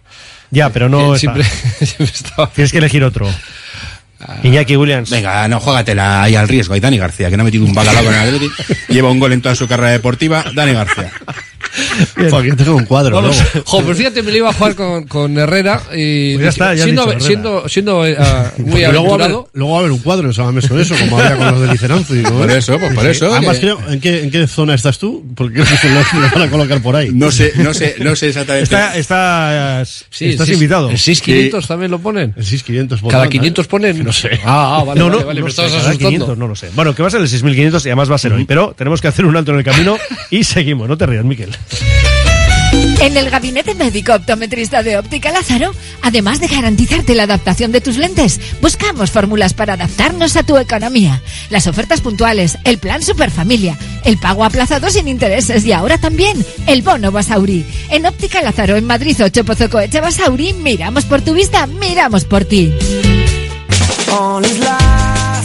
Ya, pero no. Está. siempre- siempre estaba- Tienes que elegir otro. Ah. Iñaki Williams. Venga, no, juégatela ahí al riesgo. Ahí Dani García, que no ha metido un bacalao con el. Lleva un gol en toda su carrera deportiva. Dani García. Porque tengo un cuadro, Vamos. luego. Jo, pues fíjate, me lo iba a jugar con, con Herrera y Pues ya está, ya siendo, dicho Herrera. siendo, siendo eh, ah, muy luego, va a haber, luego va a haber un cuadro en Sabamés con eso, como había con los de Liceranzo. Por ¿eh? eso, pues por Sí. eso, Además, creo, ¿en qué, ¿en qué zona estás tú? Porque creo que lo, lo van a colocar por ahí. No sé, no sé, no sé exactamente. Está, estás, Sí, estás seis- invitado. El 6500 también lo ponen. El 6500 Cada pondrán, 500 ¿eh? ponen. No sé. Ah, ah, vale, no, vale, no, vale, no me sé, estabas cada asustando. 500, no lo sé. Bueno, que va a ser el 6500 y además va a ser hoy. Pero tenemos que hacer un alto en el camino y seguimos. No te rías, Miquel. En el gabinete médico optometrista de Óptica Lázaro, además de garantizarte la adaptación de tus lentes, buscamos fórmulas para adaptarnos a tu economía. Las ofertas puntuales, el plan Superfamilia, el pago aplazado sin intereses y ahora también el bono Basauri. En Óptica Lázaro, en Madrid 8 Pozocoeche Basauri, miramos por tu vista, miramos por ti.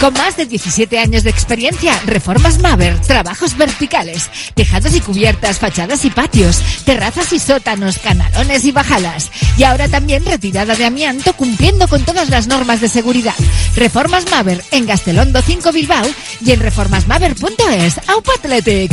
Con más de 17 años de experiencia, Reformas Maver, trabajos verticales, tejados y cubiertas, fachadas y patios, terrazas y sótanos, canalones y bajalas. Y ahora también retirada de amianto cumpliendo con todas las normas de seguridad. Reformas Maver en Gastelondo 5 Bilbao y en reformasmaver.es. Aupa Athletic.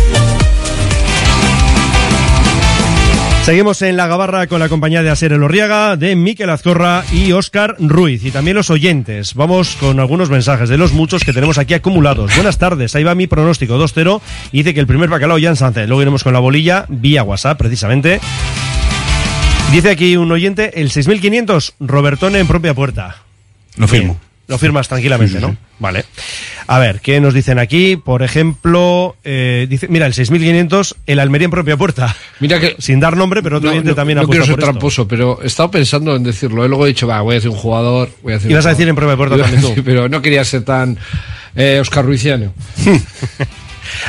Seguimos en la gabarra con la compañía de Asier Elorriaga, de Miquel Azcorra y Óscar Ruiz. Y también los oyentes. Vamos con algunos mensajes de los muchos que tenemos aquí acumulados. Buenas tardes, ahí va mi pronóstico 2-0. Y dice que el primer bacalao ya en Sánchez. Luego iremos con la bolilla vía WhatsApp, precisamente. Dice aquí un oyente, el 6500, Robertone en propia puerta. Lo firmo. Bien, Lo firmas tranquilamente, Sí, sí, ¿no? sí. Vale. A ver, ¿qué nos dicen aquí? Por ejemplo, eh, dice, mira, el 6500, el Almería en propia puerta. Mira que Sin dar nombre, pero otro no, no- también no ha quiero puesto ser esto. tramposo, pero he estado pensando en decirlo. Y luego he dicho, va, voy a decir un jugador. Voy a un Ibas a decir en propia puerta también tú. Pero no quería ser tan eh, Oscar Ruiziano.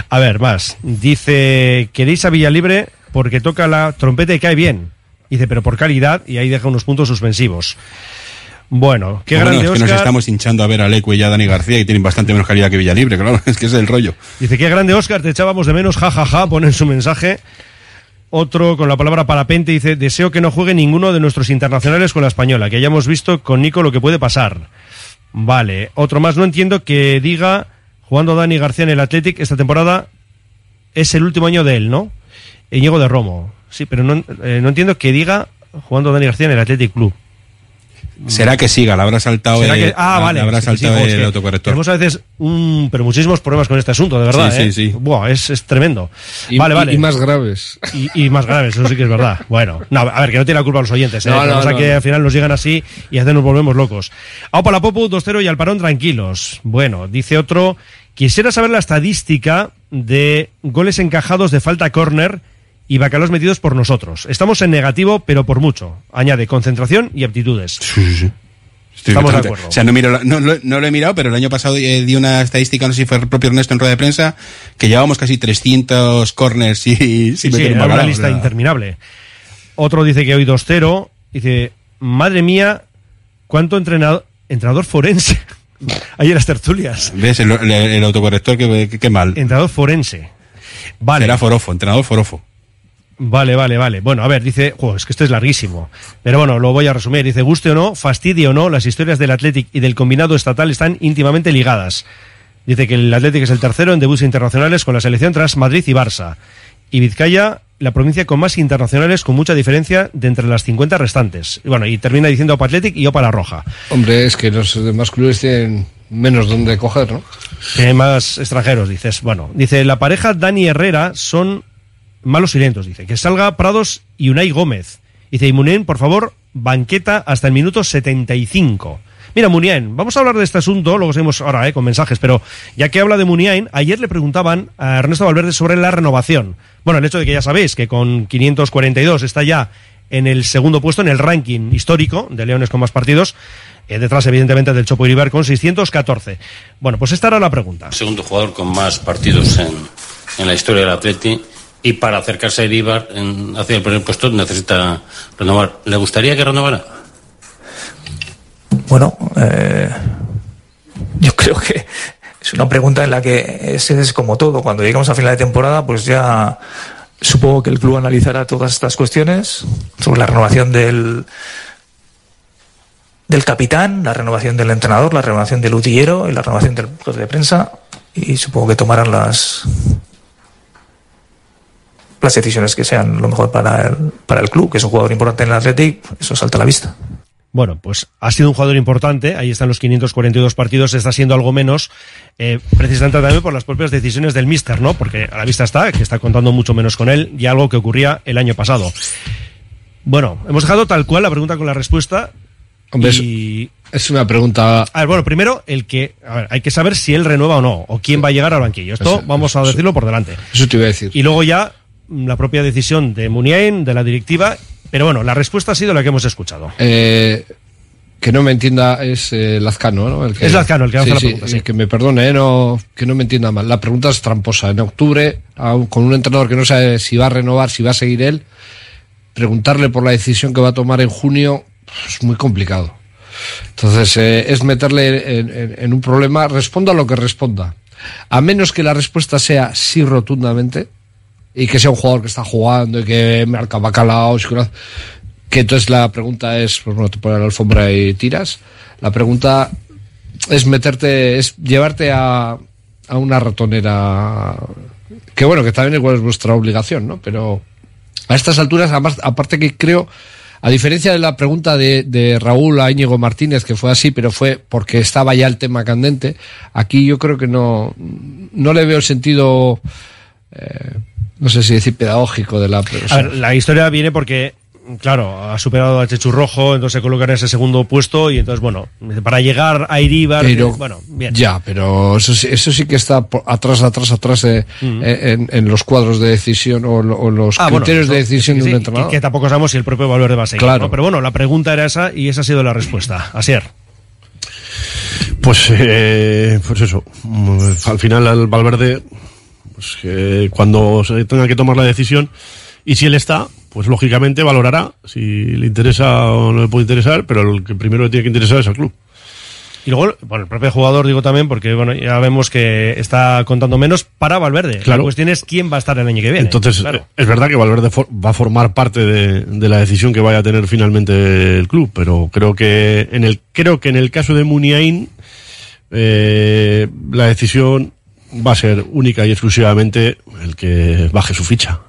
A ver, más. Dice, ¿queréis a Villalibre? Porque toca la trompeta y cae bien. Dice, pero por calidad, y ahí deja unos puntos suspensivos. Bueno, qué Bueno, grande es que nos Óscar. estamos hinchando a ver a Leque y a Dani García y tienen bastante menos calidad que Villalibre, claro, es que es el rollo. Dice, qué grande Óscar, te echábamos de menos, jajaja, ja, ja", pone en su mensaje. Otro con la palabra parapente dice, deseo que no juegue ninguno de nuestros internacionales con la española, que hayamos visto con Nico lo que puede pasar. Vale, otro más, no entiendo que diga, jugando Dani García en el Athletic esta temporada, es el último año de él, ¿no? Íñigo de Romo. Sí, pero no, eh, no entiendo que diga, jugando Dani García en el Athletic Club. Será que siga, le habrá saltado, ¿Será el, que- ah, le vale. habrá sí, sí, saltado el autocorrector. Tenemos a veces un, pero muchísimos problemas con este asunto, de verdad. Sí, ¿eh? sí, sí. Buah, es, es tremendo. Y, vale, vale. y más graves. Y, y más graves, eso sí que es verdad. Bueno, no, a ver, que no tiene la culpa los oyentes, ¿eh? No, Lo que no, pasa no, que no. al final nos llegan así y a veces nos volvemos locos. Aupa la Popu, 2-0 y al parón tranquilos. Bueno, dice otro, quisiera saber la estadística de goles encajados de falta córner y bacalos metidos por nosotros. Estamos en negativo, pero por mucho. Añade concentración y aptitudes. Sí, sí, sí. Estoy Estamos de acuerdo. O sea, no, miro no, lo- no lo he mirado, pero el año pasado eh, di una estadística, no sé si fue el propio Ernesto en rueda de prensa, que llevábamos casi 300 corners y Sí, sin sí, un era una lista interminable. Otro dice que hoy 2-0. Dice, madre mía, cuánto entrenador, entrenador forense. Ahí en las tertulias. ¿Ves? El, el- el autocorrector, qué, qué- qué mal. Entrenador forense. Vale. Será forofo, entrenador forofo. Vale, vale, vale. Bueno, a ver, dice, jo, es que esto es larguísimo. Pero bueno, lo voy a resumir. Dice, guste o no, fastidie o no, las historias del Athletic y del combinado estatal están íntimamente ligadas. Dice que el Athletic es el tercero en debuts internacionales con la selección tras Madrid y Barça. Y Vizcaya, la provincia con más internacionales con mucha diferencia de entre las 50 restantes. Y bueno, y termina diciendo Opa Athletic y Opa La Roja. Hombre, es que los demás clubes tienen menos donde coger, ¿no? Más extranjeros, dices. Bueno, dice, la pareja Dani Herrera son malos silentos, dice. Que salga Prados y Unai Gómez. Dice, y Munien, por favor, banqueta hasta el minuto 75. Mira, Muniain, vamos a hablar de este asunto, luego seguimos ahora eh, con mensajes, pero ya que habla de Muniain, ayer le preguntaban a Ernesto Valverde sobre la renovación. Bueno, el hecho de que ya sabéis que con 542 está ya en el segundo puesto en el ranking histórico de Leones con más partidos, eh, detrás evidentemente del Chopo Iribar con 614. Bueno, pues esta era la pregunta. Segundo jugador con más partidos en, en la historia del Atleti y para acercarse a Iribar en, hacia el primer puesto necesita renovar. ¿Le gustaría que renovara? Bueno, eh, yo creo que es una pregunta en la que es, es como todo. Cuando llegamos a final de temporada, pues ya supongo que el club analizará todas estas cuestiones sobre la renovación del del capitán, la renovación del entrenador, la renovación del utillero y la renovación del jefe de prensa y supongo que tomarán las las decisiones que sean lo mejor para el, para el club, que es un jugador importante en el Athletic, eso salta a la vista. Bueno, pues ha sido un jugador importante, ahí están los 542 partidos, está siendo algo menos, eh, precisamente también por las propias decisiones del míster, ¿no? Porque a la vista está, que está contando mucho menos con él, y algo que ocurría el año pasado. Bueno, hemos dejado tal cual la pregunta con la respuesta. Hombre, y... es una pregunta. A ver, bueno, primero, el que, a ver, hay que saber si él renueva o no, o quién va a llegar al banquillo. Esto Eso- vamos a eso- decirlo por delante. Eso te iba a decir. Y luego ya la propia decisión de Muniain, de la directiva, pero bueno, la respuesta ha sido la que hemos escuchado. Eh, que no me entienda es eh, Lazcano, ¿no? El que, Es Lazcano el que hace Sí, la pregunta, sí. Que me perdone, ¿eh? no, que no me entienda mal. La pregunta es tramposa. En octubre, con un entrenador que no sabe si va a renovar, si va a seguir él, preguntarle por la decisión que va a tomar en junio es muy complicado. Entonces, eh, es meterle en, en- en un problema, responda lo que responda. A menos que la respuesta sea sí rotundamente, y que sea un jugador que está jugando y que marca bacalaos, que, entonces la pregunta es, pues bueno, te pones la alfombra y tiras. La pregunta es meterte, es llevarte a, a una ratonera, que bueno, que también igual es vuestra obligación, ¿no? Pero a estas alturas, además, aparte que creo, a diferencia de la pregunta de, de Raúl a Íñigo Martínez, que fue así, pero fue porque estaba ya el tema candente, aquí yo creo que no, no le veo el sentido, eh, no sé si decir pedagógico de la... o A sea, ver, la historia viene porque, claro, ha superado a Chechu Rojo, entonces se coloca en ese segundo puesto y entonces, bueno, para llegar a Iribar, pero, bueno, bien. Ya, pero eso, sí- eso sí que está por- atrás, atrás, atrás de, Mm. eh, en, en los cuadros de decisión o, lo- o los Ah, bueno, criterios de decisión sí, de un sí, entrenador. Que, que tampoco sabemos si el propio Valverde va a seguir. Claro. ¿no? Pero bueno, la pregunta era esa y esa ha sido la respuesta. Asier. Pues, eh, pues eso. Al final, al Valverde, pues que cuando se tenga que tomar la decisión, y si él está, pues lógicamente valorará si le interesa o no le puede interesar, pero el que primero le tiene que interesar es al club. Y luego, bueno, el propio jugador digo también, porque bueno, ya vemos que está contando menos para Valverde. Claro. La cuestión es quién va a estar el año que viene. Entonces, claro. es verdad que Valverde for- va a formar parte de, de la decisión que vaya a tener finalmente el club, pero creo que en el, creo que en el caso de Muniain, eh, la decisión va a ser única y exclusivamente el que baje su ficha.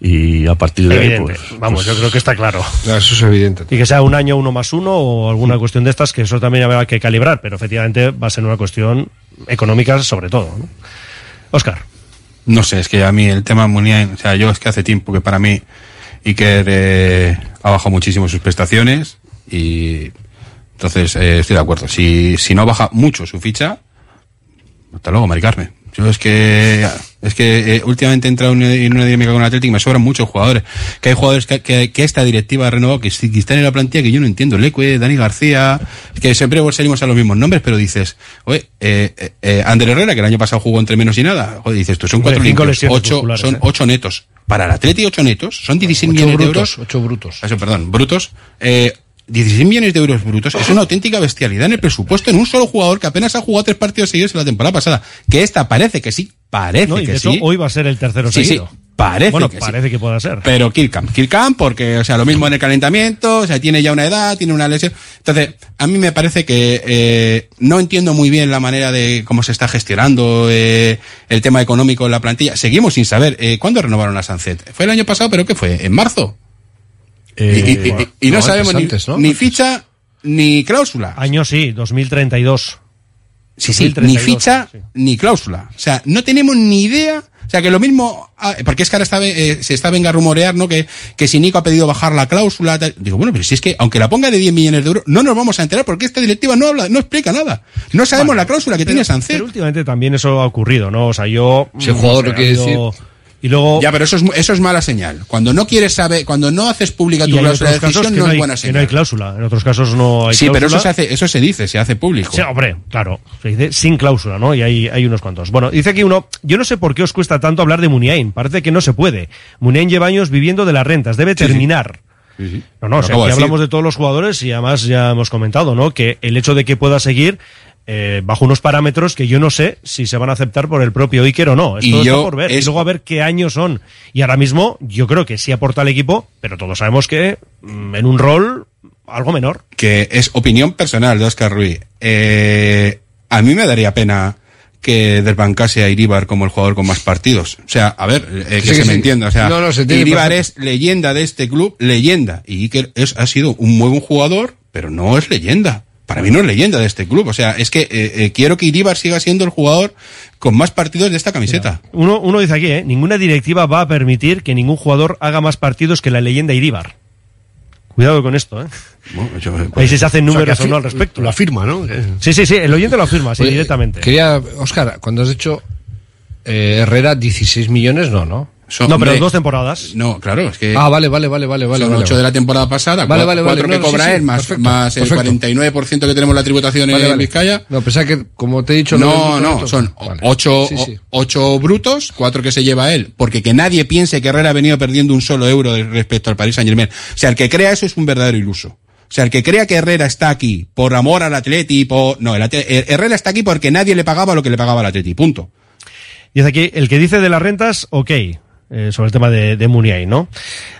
Y a partir de ahí, pues, Vamos, pues, yo creo que está claro. Eso es evidente. Y que sea un año uno más uno o alguna cuestión de estas, que eso también habrá que calibrar, pero efectivamente va a ser una cuestión económica sobre todo. ¿no? Oscar. No sé, es que a mí el tema Muniain, o sea, yo es que hace tiempo que para mí Iker eh, ha bajado muchísimo sus prestaciones y entonces eh, estoy de acuerdo. Si, si no baja mucho su ficha, hasta luego, Mari Carmen. Yo es que es que eh, últimamente he entrado en una- en una dinámica con el Atlético y me sobran muchos jugadores. Que hay jugadores que, que, que esta directiva ha renovado que, que están en la plantilla que yo no entiendo. Leque, Dani García, que siempre salimos a los mismos nombres, pero dices, oye, eh, eh, eh, Ander Herrera, que el año pasado jugó entre menos y nada, joder, dices, tú son cuatro limpios, ocho, son eh. ocho netos. Para el Atleti, ocho netos, son 16 Ocho millones de brutos, euros. ocho brutos. Eso, perdón, brutos. Eh, 16 millones de euros brutos es una auténtica bestialidad en el presupuesto en un solo jugador que apenas ha jugado tres partidos seguidos en la temporada pasada. Que esta parece que sí, parece No, y que sí. hoy va a ser el tercero Sí, sí, seguido. parece bueno, que sí. parece que pueda ser. Pero Kirkham, Kirkham porque, o sea, lo mismo en el calentamiento, o sea, tiene ya una edad, tiene una lesión. Entonces, a mí me parece que eh, no entiendo muy bien la manera de cómo se está gestionando eh, el tema económico en la plantilla. Seguimos sin saber eh, cuándo renovaron a Sunset. Fue el año pasado, pero ¿qué fue? ¿En marzo? Eh, y, y- y- y no, no, sabemos antes, ni, antes, ¿no? ni ficha ni cláusula. Año sí, 2032. Sí, sí, ni 2032, ficha ni cláusula. O sea, no tenemos ni idea. O sea, que lo mismo, ah, porque es que ahora está, eh, se está venga a rumorear, ¿no? Que, que si Nico ha pedido bajar la cláusula, tal. digo, bueno, pero si es que aunque la ponga de 10 millones de euros, no nos vamos a enterar porque esta directiva no habla, no explica nada. No sabemos la cláusula que tiene Sancet. Pero últimamente también eso ha ocurrido, ¿no? O sea, yo... Si el jugador no lo sé, quiere ha habido- decir. Y luego... Ya, pero eso es, eso es mala señal. Cuando no quieres saber, cuando no haces pública tu hay cláusula de decisión, no no es hay, buena que señal. no hay cláusula. En otros casos no hay sí, pero eso cláusula. se hace, eso se dice, se hace público. Sí, hombre, claro. Se dice sin cláusula, ¿no? Y hay, hay unos cuantos. Bueno, dice aquí uno, yo no sé por qué os cuesta tanto hablar de Muniain. Parece que no se puede. Muniain lleva años viviendo de las rentas. Debe Sí, sí. terminar. Sí, sí. No, no, o sea, aquí de hablamos de todos los jugadores y además ya hemos comentado, ¿no? Que el hecho de que pueda seguir eh, bajo unos parámetros que yo no sé si se van a aceptar por el propio Iker o no. Esto Y está yo por ver. Y luego a ver qué años son. Y ahora mismo yo creo que sí aporta al equipo, pero todos sabemos que mm, en un rol algo menor. que es opinión personal de Oscar Ruiz. Eh, a mí me daría pena que desbancase a Iribar como el jugador con más partidos. O sea, a ver, eh, que Sí, se me entienda. O sea, No, no, se entiende Iribar perfecto. es leyenda de este club, leyenda. Y Iker es, ha sido un muy buen jugador, pero no es leyenda. Para mí no es leyenda de este club. O sea, es que eh, eh, quiero que Iribar siga siendo el jugador con más partidos de esta camiseta. Uno, uno dice aquí, ¿eh? ninguna directiva va a permitir que ningún jugador haga más partidos que la leyenda Iríbar. Cuidado con esto, ¿eh? Ahí sí se hacen números o, no al respecto. Lo afirma, ¿no? Sí, sí, sí, el oyente lo afirma, sí, Oye, directamente. Quería, Oscar, cuando has dicho eh, Herrera 16 millones, no, ¿no? No, pero dos temporadas. No, claro, es que. Ah, vale, vale, vale, vale, vale. son vale, ocho vale. de la temporada pasada, Vale, vale, cuatro vale, que no, cobra sí, él, más, perfecto, más el perfecto. 49% que tenemos la tributación Vale, en vale. Vizcaya. No, pensaba que, como te he dicho... No, del- no, son Vale. ocho, Sí, sí. o- ocho brutos, cuatro que se lleva él, porque que nadie piense que Herrera ha venido perdiendo un solo euro respecto al Paris Saint Germain. O sea, el que crea eso es un verdadero iluso. O sea, el que crea que Herrera está aquí por amor al Atleti, por... no, el Atle- Her- Herrera está aquí porque nadie le pagaba lo que le pagaba al Atleti, punto. Dice aquí, el que dice de las rentas, ok, eh, sobre el tema de, de Muniain, ¿no?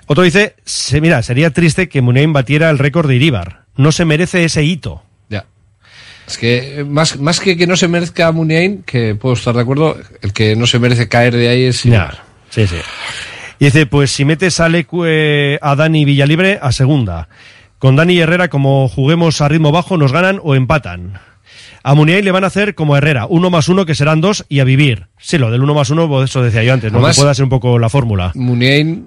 Otro dice, se, mira, sería triste que Muniain batiera el récord de Iríbar. No se merece ese hito. Ya. Es que eh, más, más que que no se merezca Muniain, que puedo estar de acuerdo, el que no se merece caer de ahí es... Ya, sí, sí. Y dice, pues si metes eh, a Dani Villalibre a segunda. Con Dani Herrera, como juguemos a ritmo bajo, nos ganan o empatan. A Muniain le van a hacer como a Herrera, uno más uno que serán dos y a vivir. Sí, lo del uno más uno, pues eso decía yo antes, ¿no? Además- que pueda ser un poco la fórmula. Muniain,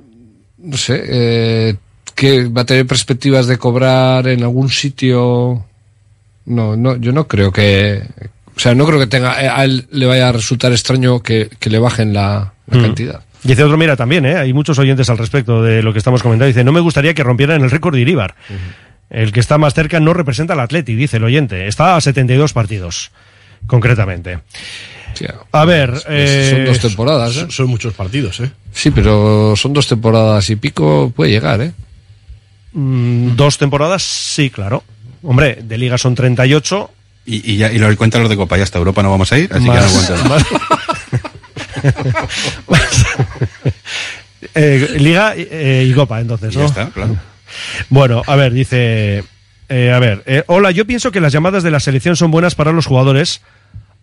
no sé, eh, que va a tener perspectivas de cobrar en algún sitio. No, no, yo no creo que. O sea, no creo que tenga, eh, a él le vaya a resultar extraño que, que le bajen la, la Mm. cantidad. Dice otro, mira, también, ¿eh? hay muchos oyentes al respecto de lo que estamos comentando. Dice, no me gustaría que rompieran el récord de Iríbar. El que está más cerca no representa al Atleti, dice el oyente. Está a 72 partidos, concretamente. A ver, eh, son dos temporadas, ¿eh? Son muchos partidos, ¿eh? Sí, pero son dos temporadas y pico, puede llegar, ¿eh? mm, dos temporadas, sí, claro. Hombre, de liga son 38. Y, y ya, y lo cuentan los de Copa, ya hasta Europa no vamos a ir, así Más- que no más- Eh, liga eh, y Copa, entonces, ¿no? Ya está, claro. Bueno, a ver, dice. eh, a ver, eh, hola, yo pienso que las llamadas de la selección son buenas para los jugadores,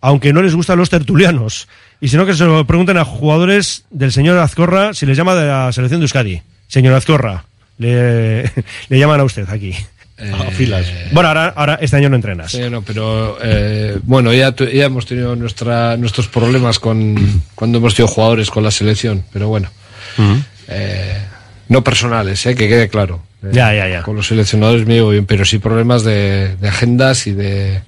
aunque no les gustan los tertulianos. Y si no, que se lo pregunten a jugadores del señor Azcorra si les llama de la selección de Euskadi. Señor Azcorra, le, le llaman a usted aquí. A filas. Bueno, ahora, ahora este año no entrenas. Sí, no, pero eh, bueno, ya, ya hemos tenido nuestra, nuestros problemas con cuando hemos tenido jugadores con la selección, pero bueno, eh, no personales, eh, que quede claro. Eh, Ya, ya, ya. Con los seleccionadores me llevo bien, pero sí problemas de, de agendas y de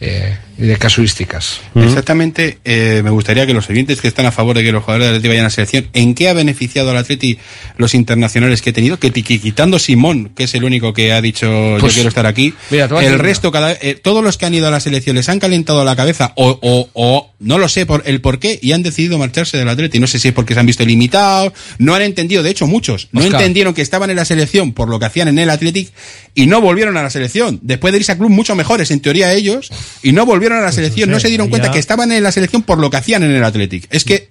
eh, y de casuísticas. Exactamente, eh, me gustaría que los oyentes que están a favor de que los jugadores del Atleti vayan a la selección, ¿en qué ha beneficiado al Atleti los internacionales que he tenido? Que quitando Simón, que es el único que ha dicho Pues, yo quiero estar aquí, mira, el resto, cada, eh, todos los que han ido a la selección les han calentado la cabeza o, o, o no lo sé por el por qué y han decidido marcharse del Atleti. No sé si es porque se han visto limitados, no han entendido, de hecho muchos, no Oscar. entendieron que estaban en la selección por lo que hacían en el Athletic y no volvieron a la selección. Después de irse a clubes mucho mejores, en teoría ellos, y no volvieron a la selección, no sé, se dieron ya- cuenta que estaban en la selección por lo que hacían en el Athletic. Es que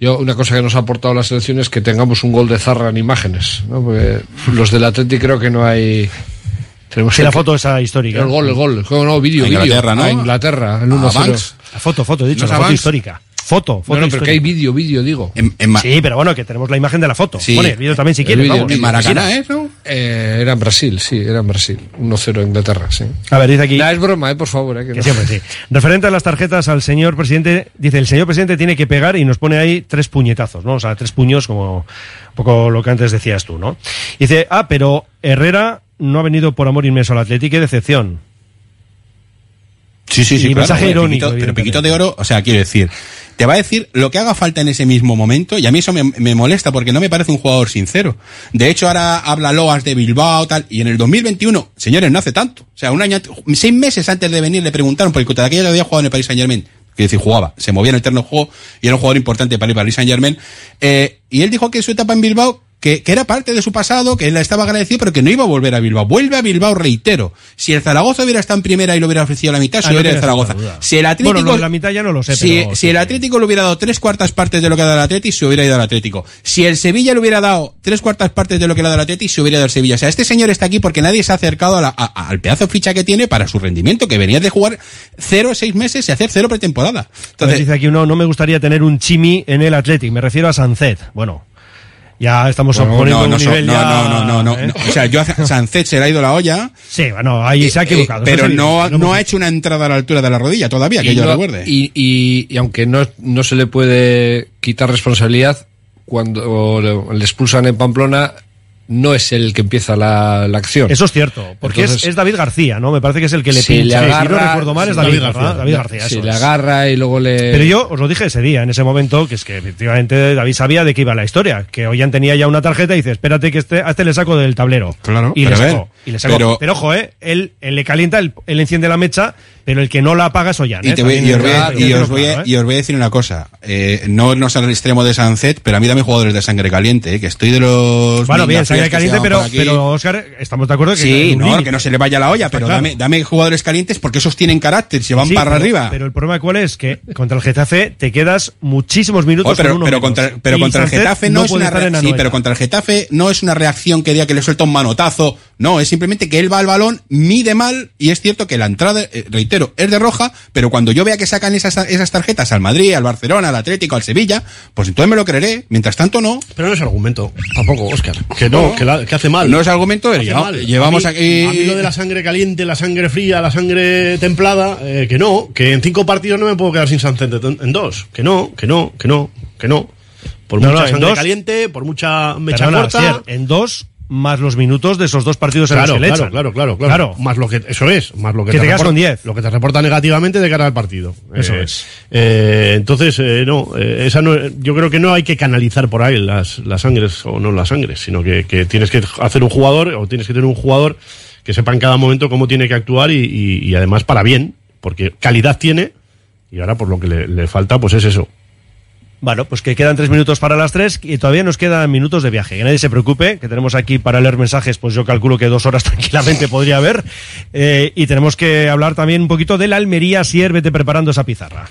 Yo, una cosa que nos ha aportado la selección es que tengamos un gol de Zarra en imágenes, ¿no? Porque los del Atleti creo que no hay... Tenemos Sí, la foto esa histórica. El gol, el gol. No, vídeo. Inglaterra, ¿no? A Inglaterra, el A 1-0. Banks. La foto, foto, he dicho, ¿No es la foto Banks? histórica. Foto, foto No, no, pero que hay vídeo, vídeo, digo. Sí, pero bueno, que tenemos la imagen de la foto. Sí. Pone el vídeo también si El quieres. vídeo, vamos. vídeo. Maracaná, ¿eh? ¿no? Eh, era en Brasil, sí, era en Brasil. 1-0 Inglaterra, sí. A ver, dice aquí. Nah, es broma, eh, por favor. Eh, que Que no. siempre sí. Referente a las tarjetas al señor presidente, dice, el señor presidente tiene que pegar y nos pone ahí tres puñetazos, ¿no? O sea, tres puños como un poco lo que antes decías tú, ¿no? Dice, ah, pero Herrera no ha venido por amor inmenso al Atlético, qué decepción. Sí, sí, sí. Y claro, mensaje pero irónico, Piquito- pero. Piquito de Oro, o sea, quiero decir, te va a decir lo que haga falta en ese mismo momento y a mí eso me, molesta porque no me parece un jugador sincero. De hecho, ahora habla Loas de Bilbao, tal, y en el 2021, señores, no hace tanto. O sea, un año, seis meses antes de venir le preguntaron porque de aquella había jugado en el Paris Saint Germain. Quiero decir, jugaba, se movía en el terreno de juego y era un jugador importante para el Paris Saint Germain. Eh, y él dijo que su etapa en Bilbao que, que era parte de su pasado, que él estaba agradecido, pero que no iba a volver a Bilbao. Vuelve a Bilbao, reitero. Si el Zaragoza hubiera estado en primera y le hubiera ofrecido la mitad, se Ah, no hubiera ido tienes al Zaragoza. Si el Atlético, Bueno, lo la mitad ya no lo sé, si, pero si el Atlético le hubiera dado tres cuartas partes de lo que ha dado el Atlético, se hubiera ido al Atlético. Si el Sevilla le hubiera dado tres cuartas partes de lo que le ha dado el Atlético, se hubiera ido al Sevilla. O sea, este señor está aquí porque nadie se ha acercado a la- a- al pedazo de ficha que tiene para su rendimiento, que venía de jugar cero, seis meses y hacer cero pretemporada. Entonces dice aquí uno, no me gustaría tener un chimi en el Athletic, me refiero a Sancet. Bueno, ya estamos Bueno, poniendo no, no, un so- nivel no, ya, no, no, no, no, ¿eh? O sea, yo a Sancet se le ha ido la olla. Sí, bueno, ahí se ha equivocado. pero no, no ha hecho una entrada a la altura de la rodilla todavía, que Y yo no- recuerde. Y, y- y aunque no, no se le puede quitar responsabilidad, cuando le expulsan en Pamplona, no es el que empieza la, la acción. Eso es cierto, porque es- Entonces, es, David García, ¿no? Me parece que es el que le si pincha. le si no agarra- recuerdo mal, es si David. García. David García, si eso le es. agarra y luego le... Pero yo os lo dije ese día, en ese momento, que es que efectivamente David sabía de qué iba la historia, que Ollán tenía ya una tarjeta y dice, espérate que este, a este le saco del tablero. Claro, y le. Y sacó. pero- Pero, ojo, eh, él, él le calienta, él, él enciende la mecha, pero el que no la apaga es Ollán. Y, ¿eh? También y os voy a, ¿eh? decir una cosa. Eh, no, no son al extremo de Sancet, pero a mí dame jugadores de sangre caliente, eh, que estoy de los. Bueno, bien, sangre caliente, pero, pero Oscar, estamos de acuerdo que Sí, no, que no se le vaya la olla, pero claro. dame, dame jugadores calientes porque esos tienen carácter, se van Sí, para pero- arriba. Pero el problema cuál es que contra el Getafe te quedas muchísimos minutos Oh, pero con uno pero menos. contra, pero contra el Getafe no, es una sí, pero contra el Getafe no es una reacción que diga que le suelta un manotazo. No, es simplemente que él va al balón, mide mal y es cierto que la entrada, eh, reitero, es de roja, pero cuando yo vea que sacan esas, esas tarjetas al Madrid, al Barcelona, al Atlético, al Sevilla, pues entonces me lo creeré. Mientras tanto no. Pero no es argumento, tampoco, Oscar. Que no, que, la- que hace mal. No es argumento, Hace mal. llevamos a mí, aquí- A mí lo de la sangre caliente, la sangre fría, la sangre templada, eh, que no, que en cinco partidos no me puedo quedar sin Sánchez en dos. Que no, que no, que no, que no. Por No, mucha sangre dos- caliente, por mucha mecha Perdona, corta. En dos más los minutos de esos dos partidos en Claro, los que le claro, echan. claro, claro, claro, Más lo que, eso es, más lo que, Que te quedas reporta- con 10. Lo que te reporta negativamente de cara al partido. Eso Eh, es. eh, entonces, eh, no, eh, esa no, yo creo que no hay que canalizar por ahí las, las sangres o no las sangres, sino que, que tienes que hacer un jugador o tienes que tener un jugador que sepa en cada momento cómo tiene que actuar y, y- y además para bien, porque calidad tiene y ahora por lo que le, le falta pues es eso. Bueno, pues que quedan tres minutos para las tres y todavía nos quedan minutos de viaje. Que nadie se preocupe, que tenemos aquí para leer mensajes, pues yo calculo que dos horas tranquilamente podría haber. Eh, y tenemos que hablar también un poquito de la Almería Sier, vete preparando esa pizarra.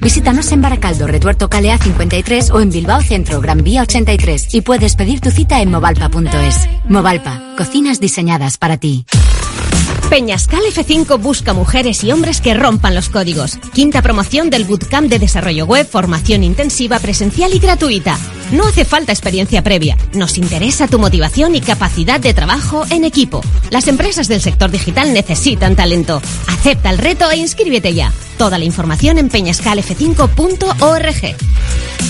Visítanos en Baracaldo, Retuerto Calea 53 o en Bilbao Centro, Gran Vía 83 y puedes pedir tu cita en movalpa.es. Movalpa, cocinas diseñadas para ti. Peñascal F5 busca mujeres y hombres que rompan los códigos. Quinta promoción del Bootcamp de Desarrollo Web, formación intensiva, presencial y gratuita. No hace falta experiencia previa. Nos interesa tu motivación y capacidad de trabajo en equipo. Las empresas del sector digital necesitan talento. Acepta el reto e inscríbete ya. Toda la información en peñascalf5.org.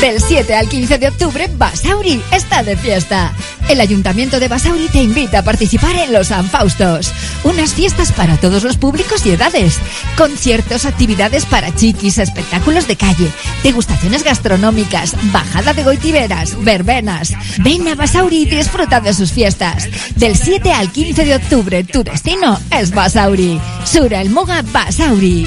Del 7 al 15 de octubre, Basauri está de fiesta. El Ayuntamiento de Basauri te invita a participar en los San Faustos, unas fiestas para todos los públicos y edades, conciertos, actividades para chiquis, espectáculos de calle, degustaciones gastronómicas, bajada de goitiberas, verbenas. Ven a Basauri y disfruta de sus fiestas. Del 7 al 15 de octubre, tu destino es Basauri. Sura el Moga Basauri.